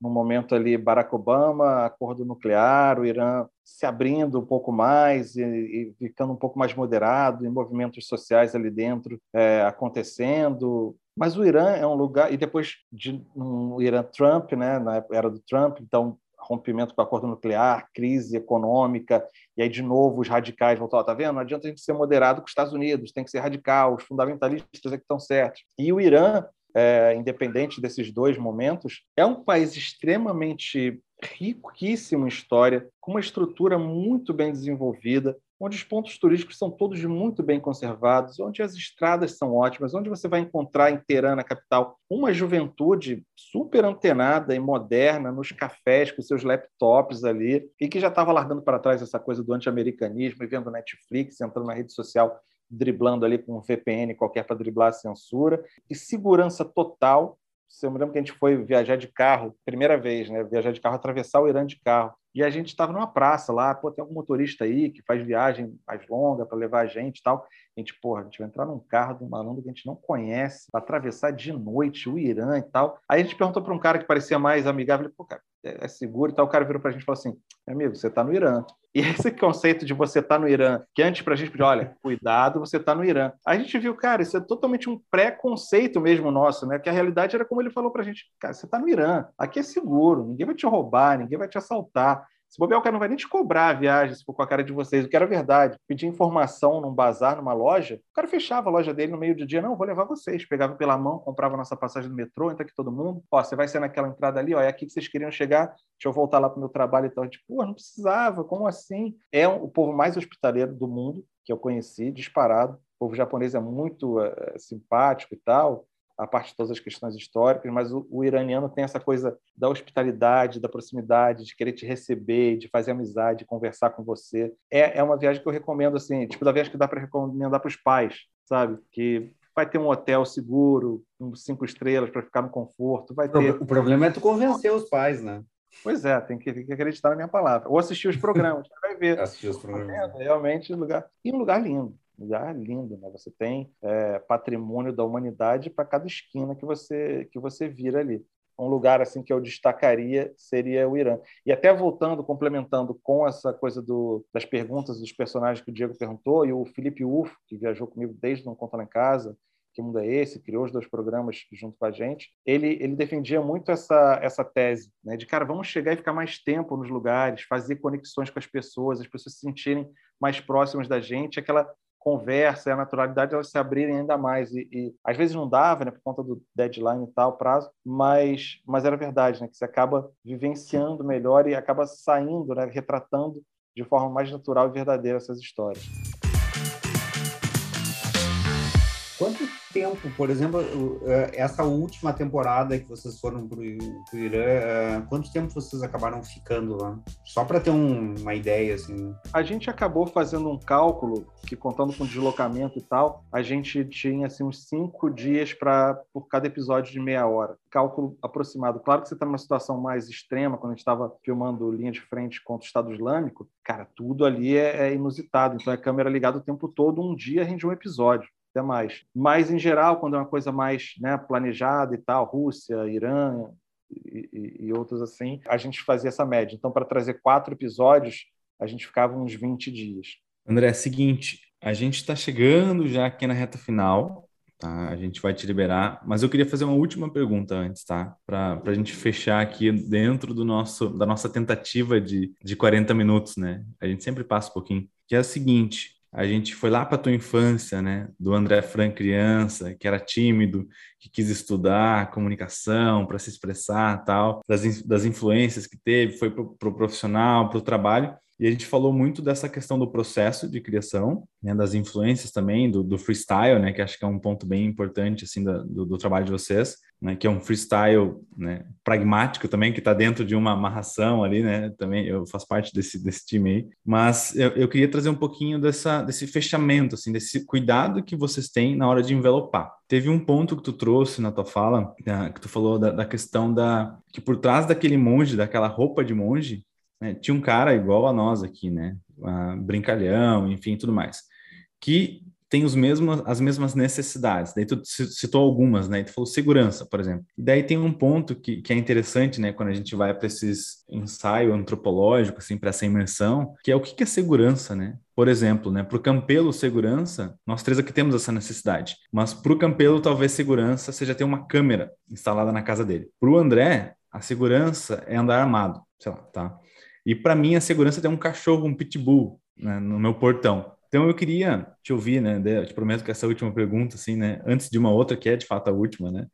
no momento ali, Barack Obama, acordo nuclear, o Irã se abrindo um pouco mais e, e ficando um pouco mais moderado, e movimentos sociais ali dentro é, acontecendo, mas o Irã é um lugar e depois de um Irã Trump, né, na era do Trump, então rompimento com o acordo nuclear, crise econômica, e aí de novo os radicais falar, tá vendo? Não adianta a gente ser moderado com os Estados Unidos, tem que ser radical, os fundamentalistas é que estão certos. E o Irã, é, independente desses dois momentos, é um país extremamente riquíssimo em história, com uma estrutura muito bem desenvolvida, onde os pontos turísticos são todos muito bem conservados, onde as estradas são ótimas, onde você vai encontrar em Teherã, na capital, uma juventude super antenada e moderna nos cafés com seus laptops ali, e que já estava largando para trás essa coisa do anti-americanismo e vendo Netflix, entrando na rede social, driblando ali com um VPN qualquer para driblar a censura, e segurança total. Eu me lembro que a gente foi viajar de carro, primeira vez, né? Viajar de carro, atravessar o Irã de carro. E a gente estava numa praça lá, pô, tem algum motorista aí que faz viagem mais longa para levar a gente e tal. A gente, porra, a gente vai entrar num carro de um malandro que a gente não conhece, para atravessar de noite o Irã e tal. Aí a gente perguntou para um cara que parecia mais amigável, pô, cara, é, é seguro e tal. O cara virou para a gente e falou assim: amigo, você está no Irã. E esse conceito de você estar tá no Irã, que antes para a gente olha, cuidado, você está no Irã. A gente viu, cara, isso é totalmente um pré-conceito mesmo nosso, né? Que a realidade era como ele falou para a gente, cara, você está no Irã, aqui é seguro, ninguém vai te roubar, ninguém vai te assaltar. Se bobear, o cara não vai nem te cobrar a viagem, se for com a cara de vocês. O que era verdade. Pedir informação num bazar, numa loja, o cara fechava a loja dele no meio do dia. Não, vou levar vocês. Pegava pela mão, comprava nossa passagem do metrô, entra aqui todo mundo. Ó, você vai ser naquela entrada ali, ó, é aqui que vocês queriam chegar. Deixa eu voltar lá para o meu trabalho e tal. Tipo, não precisava, como assim? É o povo mais hospitaleiro do mundo que eu conheci, disparado. O povo japonês é muito é, simpático e tal a parte de todas as questões históricas, mas o, o, iraniano tem essa coisa da hospitalidade, da proximidade, de querer te receber, de fazer amizade, de conversar com você. É, é uma viagem que eu recomendo, assim, tipo da viagem que dá para recomendar para os pais, sabe? Que vai ter um hotel seguro, cinco estrelas para ficar no conforto, vai ter... O problema é tu convencer os pais, né? Pois é, tem que, tem que acreditar na minha palavra. Ou assistir os programas, vai ver. Assistir os programas. É, realmente, lugar... E um lugar lindo lugar lindo, né? Você tem é, patrimônio da humanidade para cada esquina que você que você vira ali. Um lugar assim que eu destacaria seria o Irã. E até voltando, complementando com essa coisa do, das perguntas dos personagens que o Diego perguntou, e o Felipe Uf, que viajou comigo desde Não Conta Lá em Casa, que mundo é esse, criou os dois programas junto com a gente, ele, ele defendia muito essa, essa tese, né, de, cara, vamos chegar e ficar mais tempo nos lugares, fazer conexões com as pessoas, as pessoas se sentirem mais próximas da gente, aquela conversa e a naturalidade elas se abrirem ainda mais. E, e, às vezes não dava né por conta do deadline e tal prazo mas mas era verdade né que você acaba vivenciando melhor e acaba saindo né retratando de forma mais natural e verdadeira essas histórias tempo, por exemplo, eh, essa última temporada que vocês foram para o Irã, eh, quanto tempo vocês acabaram ficando lá? Só para ter um, uma ideia, assim. A gente acabou fazendo um cálculo que, contando com deslocamento e tal, a gente tinha assim, uns cinco dias para por cada episódio de meia hora. Cálculo aproximado. Claro que você está numa situação mais extrema, quando a gente estava filmando linha de frente contra o Estado Islâmico, cara, tudo ali é, é inusitado. Então, é câmera ligada o tempo todo, um dia rende um episódio até mais. Mas, em geral, quando é uma coisa mais né, planejada e tal, Rússia, Irã e, e, e outros assim, a gente fazia essa média. Então, para trazer quatro episódios, a gente ficava uns 20 dias. André, é o seguinte, a gente está chegando já aqui na reta final, tá? A gente vai te liberar, mas eu queria fazer uma última pergunta antes, tá? Para a gente fechar aqui dentro do nosso, da nossa tentativa de, de 40 minutos, né? A gente sempre passa um pouquinho. Que é a seguinte, a gente foi lá para tua infância, né? Do André Fran criança, que era tímido, que quis estudar comunicação para se expressar, tal, das, das influências que teve, foi para o pro profissional, para o trabalho. E a gente falou muito dessa questão do processo de criação, né, das influências também, do, do, freestyle, né, que acho que é um ponto bem importante assim do, do, trabalho de vocês, né, que é um freestyle né, pragmático também, que está dentro de uma amarração ali, né, também eu faço parte desse, desse time aí, mas eu, eu queria trazer um pouquinho dessa, desse fechamento, assim, desse cuidado que vocês têm na hora de envelopar. Teve um ponto que tu trouxe na tua fala, né, que tu falou da, da questão da que por trás daquele monge, daquela roupa de monge, né, tinha um cara igual a nós aqui, né? Uh, brincalhão, enfim, tudo mais, que tem os mesmos, as mesmas necessidades. Daí tu citou algumas, né? Tu falou segurança, por exemplo. Daí tem um ponto que, que é interessante, né? Quando a gente vai para esses ensaio antropológico, assim, para essa imersão, que é o que, que é segurança, né? Por exemplo, né? Para o Campelo, segurança, nós três aqui temos essa necessidade. Mas para o Campelo, talvez segurança seja ter uma câmera instalada na casa dele. Para o André, a segurança é andar armado, sei lá, tá? E para mim, a segurança é ter um cachorro, um pitbull, né, no meu portão. Então eu queria te ouvir, né? Eu te prometo que essa última pergunta, assim, né? Antes de uma outra, que é de fato a última, né?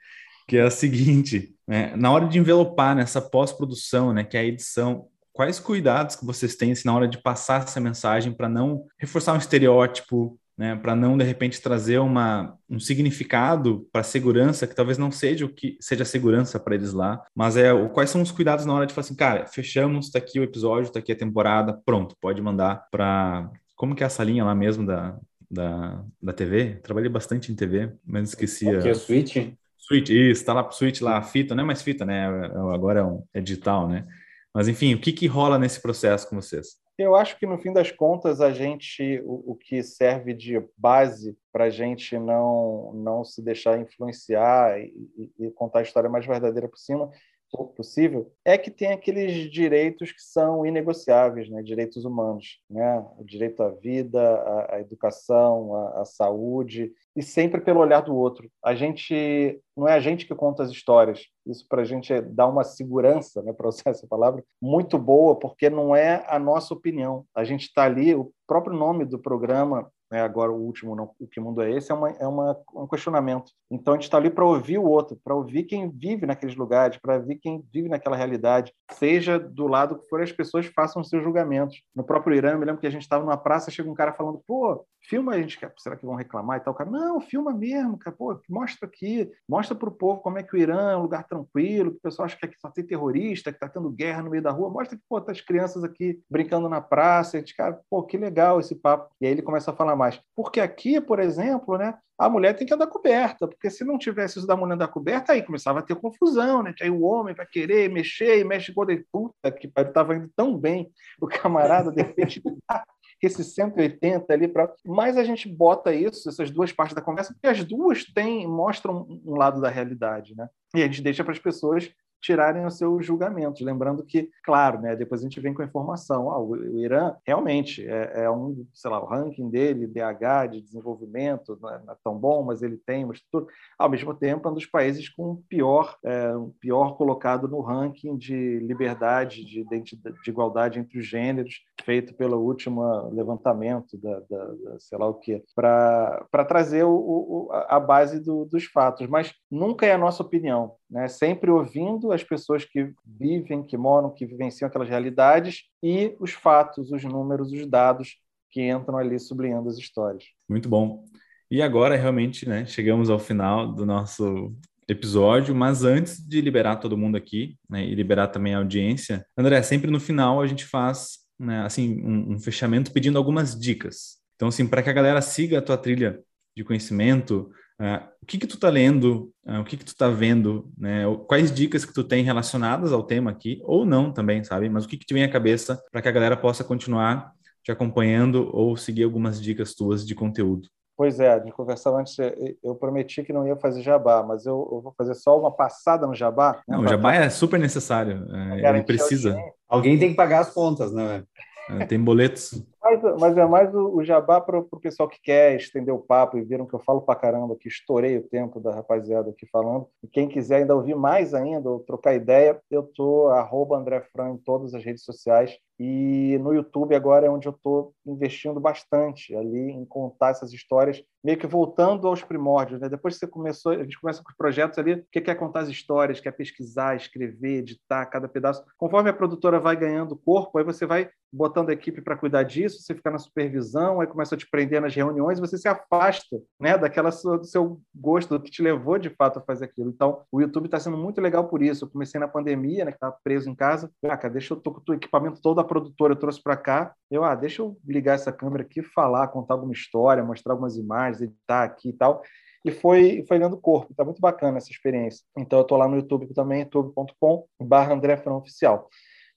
Que é a seguinte: né, na hora de envelopar nessa pós-produção, né? Que é a edição, quais cuidados que vocês têm assim, na hora de passar essa mensagem para não reforçar um estereótipo, né, para não de repente trazer uma, um significado para segurança que talvez não seja o que seja segurança para eles lá, mas é o, quais são os cuidados na hora de falar assim, cara, fechamos, está aqui o episódio, está aqui a temporada, pronto, pode mandar para como que é essa linha lá mesmo da, da, da TV? Trabalhei bastante em TV, mas esqueci. O que é Switch? Switch, isso, tá lá pro Switch lá, a fita, não é mais fita, né? Agora é, um, é digital, né? Mas enfim, o que que rola nesse processo com vocês? Eu acho que no fim das contas a gente o, o que serve de base para a gente não não se deixar influenciar e, e, contar a história mais verdadeira por cima possível é que tem aqueles direitos que são inegociáveis, né? direitos humanos, né? o direito à vida, à, à educação, à, à, saúde, e sempre pelo olhar do outro. A gente não é a gente que conta as histórias. Isso para a gente é dar uma segurança, né, para usar essa palavra, muito boa, porque não é a nossa opinião. A gente está ali, o próprio nome do programa né, agora o último, não, o que mundo é esse, é, uma, é uma, um questionamento. Então a gente está ali para ouvir o outro, para ouvir quem vive naqueles lugares, para ouvir quem vive naquela realidade, seja do lado que for, as pessoas façam seus julgamentos. No próprio Irã, eu me lembro que a gente estava numa praça, chega um cara falando, pô, filma a gente, será que vão reclamar e tal? Cara, não, filma mesmo, cara, pô, mostra aqui, mostra para o povo como é que o Irã é um lugar tranquilo, que o pessoal acha que aqui só tem terrorista, que está tendo guerra no meio da rua, mostra que, pô, tá as crianças aqui brincando na praça, a gente, cara, pô, que legal esse papo. E aí ele começa a falar mais. Porque aqui, por exemplo, né, a mulher tem que andar coberta, porque se não tivesse isso da mulher andar coberta, aí começava a ter confusão, né? Que aí o homem vai querer mexer e mexe quando ele, puta que pariu, estava indo tão bem, o camarada, de repente, esse 180 ali para. Mas a gente bota isso, essas duas partes da conversa, porque as duas têm, mostram um lado da realidade, né? E a gente deixa para as pessoas tirarem os seus julgamentos. Lembrando que, claro, né, depois a gente vem com a informação, ah, o, o, Irã realmente é, é, um, sei lá, o ranking dele, DH de desenvolvimento, não é, não é tão bom, mas ele tem uma estrutura. Ao mesmo tempo, é um dos países com pior, é, pior colocado no ranking de liberdade, de, de, de igualdade entre os gêneros, feito pelo último levantamento da, da, da sei lá o quê, para trazer o, o, a base do, dos fatos. Mas nunca é a nossa opinião, né? Sempre ouvindo as pessoas que vivem, que moram, que vivenciam aquelas realidades e os fatos, os números, os dados que entram ali sublinhando as histórias. Muito bom. E agora, realmente, né, chegamos ao final do nosso episódio, mas antes de liberar todo mundo aqui, né, e liberar também a audiência, André, sempre no final a gente faz, né, assim, um, um fechamento pedindo algumas dicas. Então, assim, para que a galera siga a tua trilha de conhecimento, uh, o que que tu tá lendo, uh, o que que tu tá vendo, né, quais dicas que tu tem relacionadas ao tema aqui, ou não também, sabe, mas o que que te vem à cabeça para que a galera possa continuar te acompanhando ou seguir algumas dicas tuas de conteúdo. Pois é, de conversar antes, eu prometi que não ia fazer jabá, mas eu, eu vou fazer só uma passada no jabá. Né, não, o jabá é super necessário, é, ele precisa. Alguém tem que pagar as contas, né? É, tem boletos. Mas, mas é mais o, o jabá para o pessoal que quer estender o papo e viram que eu falo para caramba, que estourei o tempo da rapaziada aqui falando. E quem quiser ainda ouvir mais ainda, ou trocar ideia, eu tô André Fran em todas as redes sociais. E no YouTube agora é onde eu estou investindo bastante ali em contar essas histórias, meio que voltando aos primórdios. Né? Depois que você começou, a gente começa com os projetos ali, que quer contar as histórias, quer pesquisar, escrever, editar cada pedaço. Conforme a produtora vai ganhando corpo, aí você vai botando a equipe para cuidar disso, você fica na supervisão, aí começa a te prender nas reuniões, você se afasta né, daquela sua, do seu gosto, do que te levou de fato a fazer aquilo. Então, o YouTube está sendo muito legal por isso. Eu comecei na pandemia, né, que estava preso em casa. Ah, cara, deixa eu tô com o equipamento todo da produtora, eu trouxe para cá. Eu, ah, deixa eu ligar essa câmera aqui, falar, contar alguma história, mostrar algumas imagens, editar aqui e tal e foi, foi corpo. Está muito bacana essa experiência. Então, eu estou lá no YouTube também, youtube.com barra André Fran Oficial.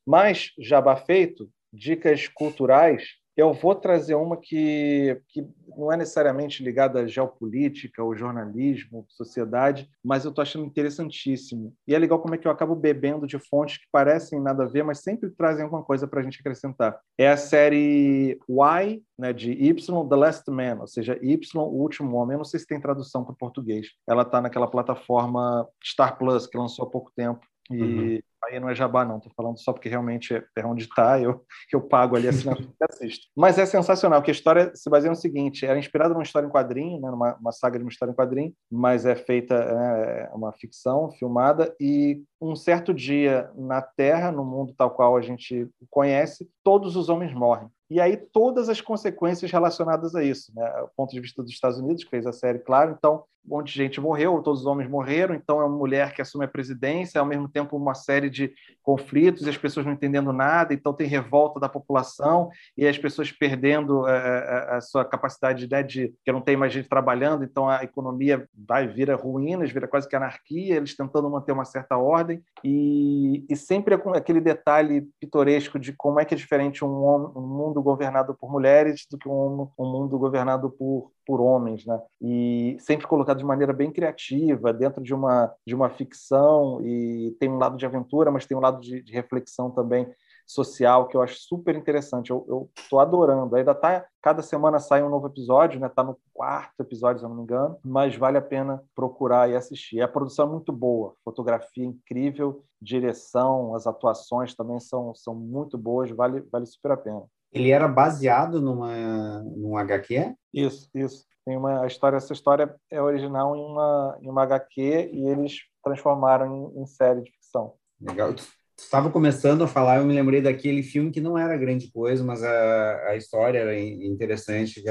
Mas, jabá feito, dicas culturais, eu vou trazer uma que, que não é necessariamente ligada à geopolítica, ou jornalismo, sociedade, mas eu estou achando interessantíssimo. E é legal como é que eu acabo bebendo de fontes que parecem nada a ver, mas sempre trazem alguma coisa para a gente acrescentar. É a série Y, né, de Y, The Last Man, ou seja, Y, O Último Homem. Eu não sei se tem tradução para português. Ela está naquela plataforma Star Plus, que lançou há pouco tempo. E uhum aí não é jabá, não. Estou falando só porque realmente é, é onde está, eu, eu pago ali assinatura e assisto. Mas é sensacional, que a história se baseia no seguinte: era inspirada numa história em quadrinho, né, numa uma saga de uma história em quadrinho, mas é feita é, uma ficção filmada e um certo dia na Terra, no mundo tal qual a gente conhece, todos os homens morrem. E aí todas as consequências relacionadas a isso, né? O ponto de vista dos Estados Unidos, que fez a série, claro. Então, um monte de gente morreu, todos os homens morreram, então é uma mulher que assume a presidência, ao mesmo tempo uma série de conflitos e as pessoas não entendendo nada, então tem revolta da população e as pessoas perdendo a, é, a, é, a sua capacidade né, de que não tem mais gente trabalhando, então a economia vai vira ruínas, vira quase que anarquia, eles tentando manter uma certa ordem e, e sempre com aquele detalhe pitoresco de como é que é diferente um, um mundo governado por mulheres do que um, um mundo governado por por homens, né? E sempre colocado de maneira bem criativa, dentro de uma de uma ficção e tem um lado de aventura, mas tem um lado de, de reflexão também social que eu acho super interessante. Eu estou adorando. Ainda tá cada semana sai um novo episódio, né? Tá no quarto episódio, se eu não me engano, mas vale a pena procurar e assistir. A produção é muito boa, fotografia incrível, direção, as atuações também são são muito boas, vale vale super a pena. Ele era baseado numa num HQ? Isso, isso. Tem uma história, essa história é original em uma em uma HQ e eles transformaram em, em série de ficção. Legal estava começando a falar, eu me lembrei daquele filme que não era grande coisa, mas a, a história era interessante.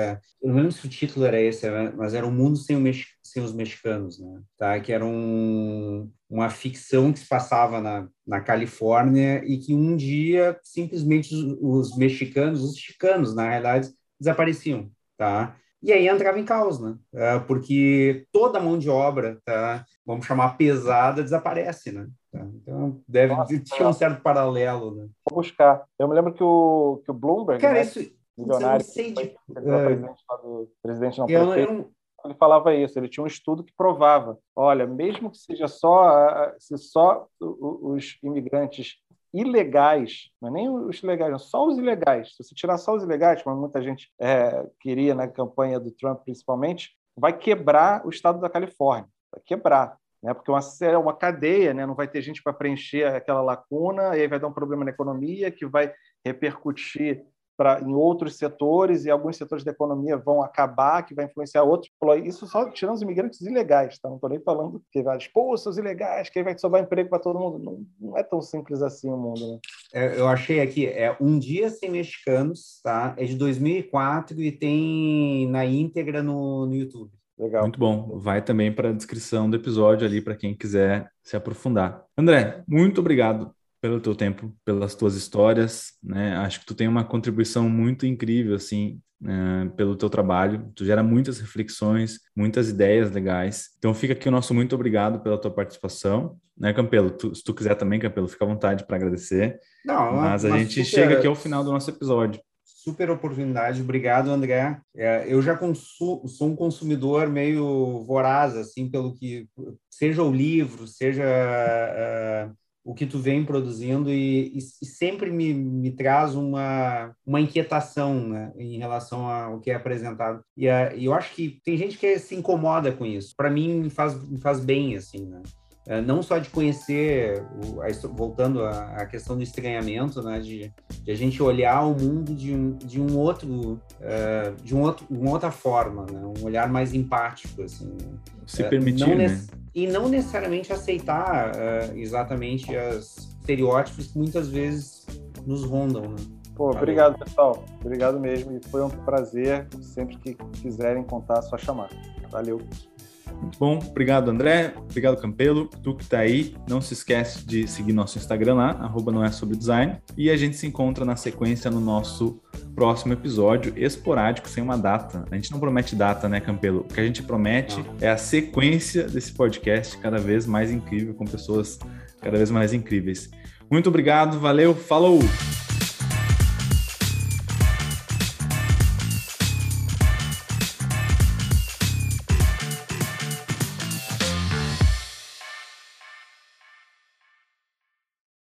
eu não lembro se o título era esse, né, mas era O Mundo Sem, o Sem os Mexicanos, né? Tá? Que era um, uma ficção que se passava na, na Califórnia e que um dia simplesmente os, os mexicanos, os chicanos, na realidade, desapareciam, tá? E aí entrava em caos, né? É, porque toda a mão de obra, tá? Vamos chamar pesada, desaparece, né? Tá? Então deve Nossa, ter um certo paralelo, né? Vou buscar. Eu me lembro que o, que o Bloomberg, Cara, né? isso, milionário, isso eu não sei de... presidente, não, eu, prefeito, eu ele falava isso, ele tinha um estudo que provava, olha, mesmo que seja só se só os imigrantes ilegais, não é nem os legais, só os ilegais. Se você tirar só os ilegais, como muita gente é, queria na campanha do Trump, principalmente, vai quebrar o estado da Califórnia, quebrar. Né? Porque é uma cadeia, né? não vai ter gente para preencher aquela lacuna, e aí vai dar um problema na economia que vai repercutir para em outros setores e alguns setores da economia vão acabar, que vai influenciar outros. Isso só tirando os imigrantes ilegais, tá? Não estou nem falando que vai expor os ilegais, que vai salvar emprego para todo mundo. Não, não, é tão simples assim o mundo, né? É, eu achei aqui, é Um Dia Sem Mexicanos, tá? É de 2004 e tem na íntegra no, no YouTube. Legal. Muito bom. Vai também para a descrição do episódio ali para quem quiser se aprofundar. André, muito obrigado pelo teu tempo, pelas tuas histórias, né? Acho que tu tem uma contribuição muito incrível, assim, né? pelo teu trabalho. Tu gera muitas reflexões, muitas ideias legais. Então fica aqui o nosso muito obrigado pela tua participação, né, Campelo? Tu, se tu quiser também, Campelo, fica à vontade para agradecer. Não, mas a gente super... chega aqui ao final do nosso episódio super oportunidade. Obrigado, André. É, eu já sou um consumidor meio voraz, assim, pelo que seja o livro, seja uh, o que tu vem produzindo e, e, e sempre me, me, traz uma, uma inquietação né, em relação ao que é apresentado. E, uh, eu acho que tem gente que se incomoda com isso. Para mim, faz, faz bem, assim, né? Uh, não só de conhecer, o, a, voltando à, questão do estranhamento, né, de, de, a gente olhar o mundo de um, de um outro, uh, de um outro, uma outra forma, né, um olhar mais empático, assim. Né. Se permitir, né? e não necessariamente aceitar uh, exatamente os estereótipos que muitas vezes nos rondam, né? Pô, obrigado, pessoal. Obrigado mesmo. E foi um prazer. Sempre que quiserem contar, é só chamar. Valeu. Muito bom, obrigado André, obrigado Campelo, tu que tá aí, não se esquece de seguir nosso Instagram lá, arroba não é sobre design, e a gente se encontra na sequência no nosso próximo episódio, esporádico, sem uma data. A gente não promete data, né, Campelo? O que a gente promete não. é a sequência desse podcast cada vez mais incrível, com pessoas cada vez mais incríveis. Muito obrigado, valeu, falou!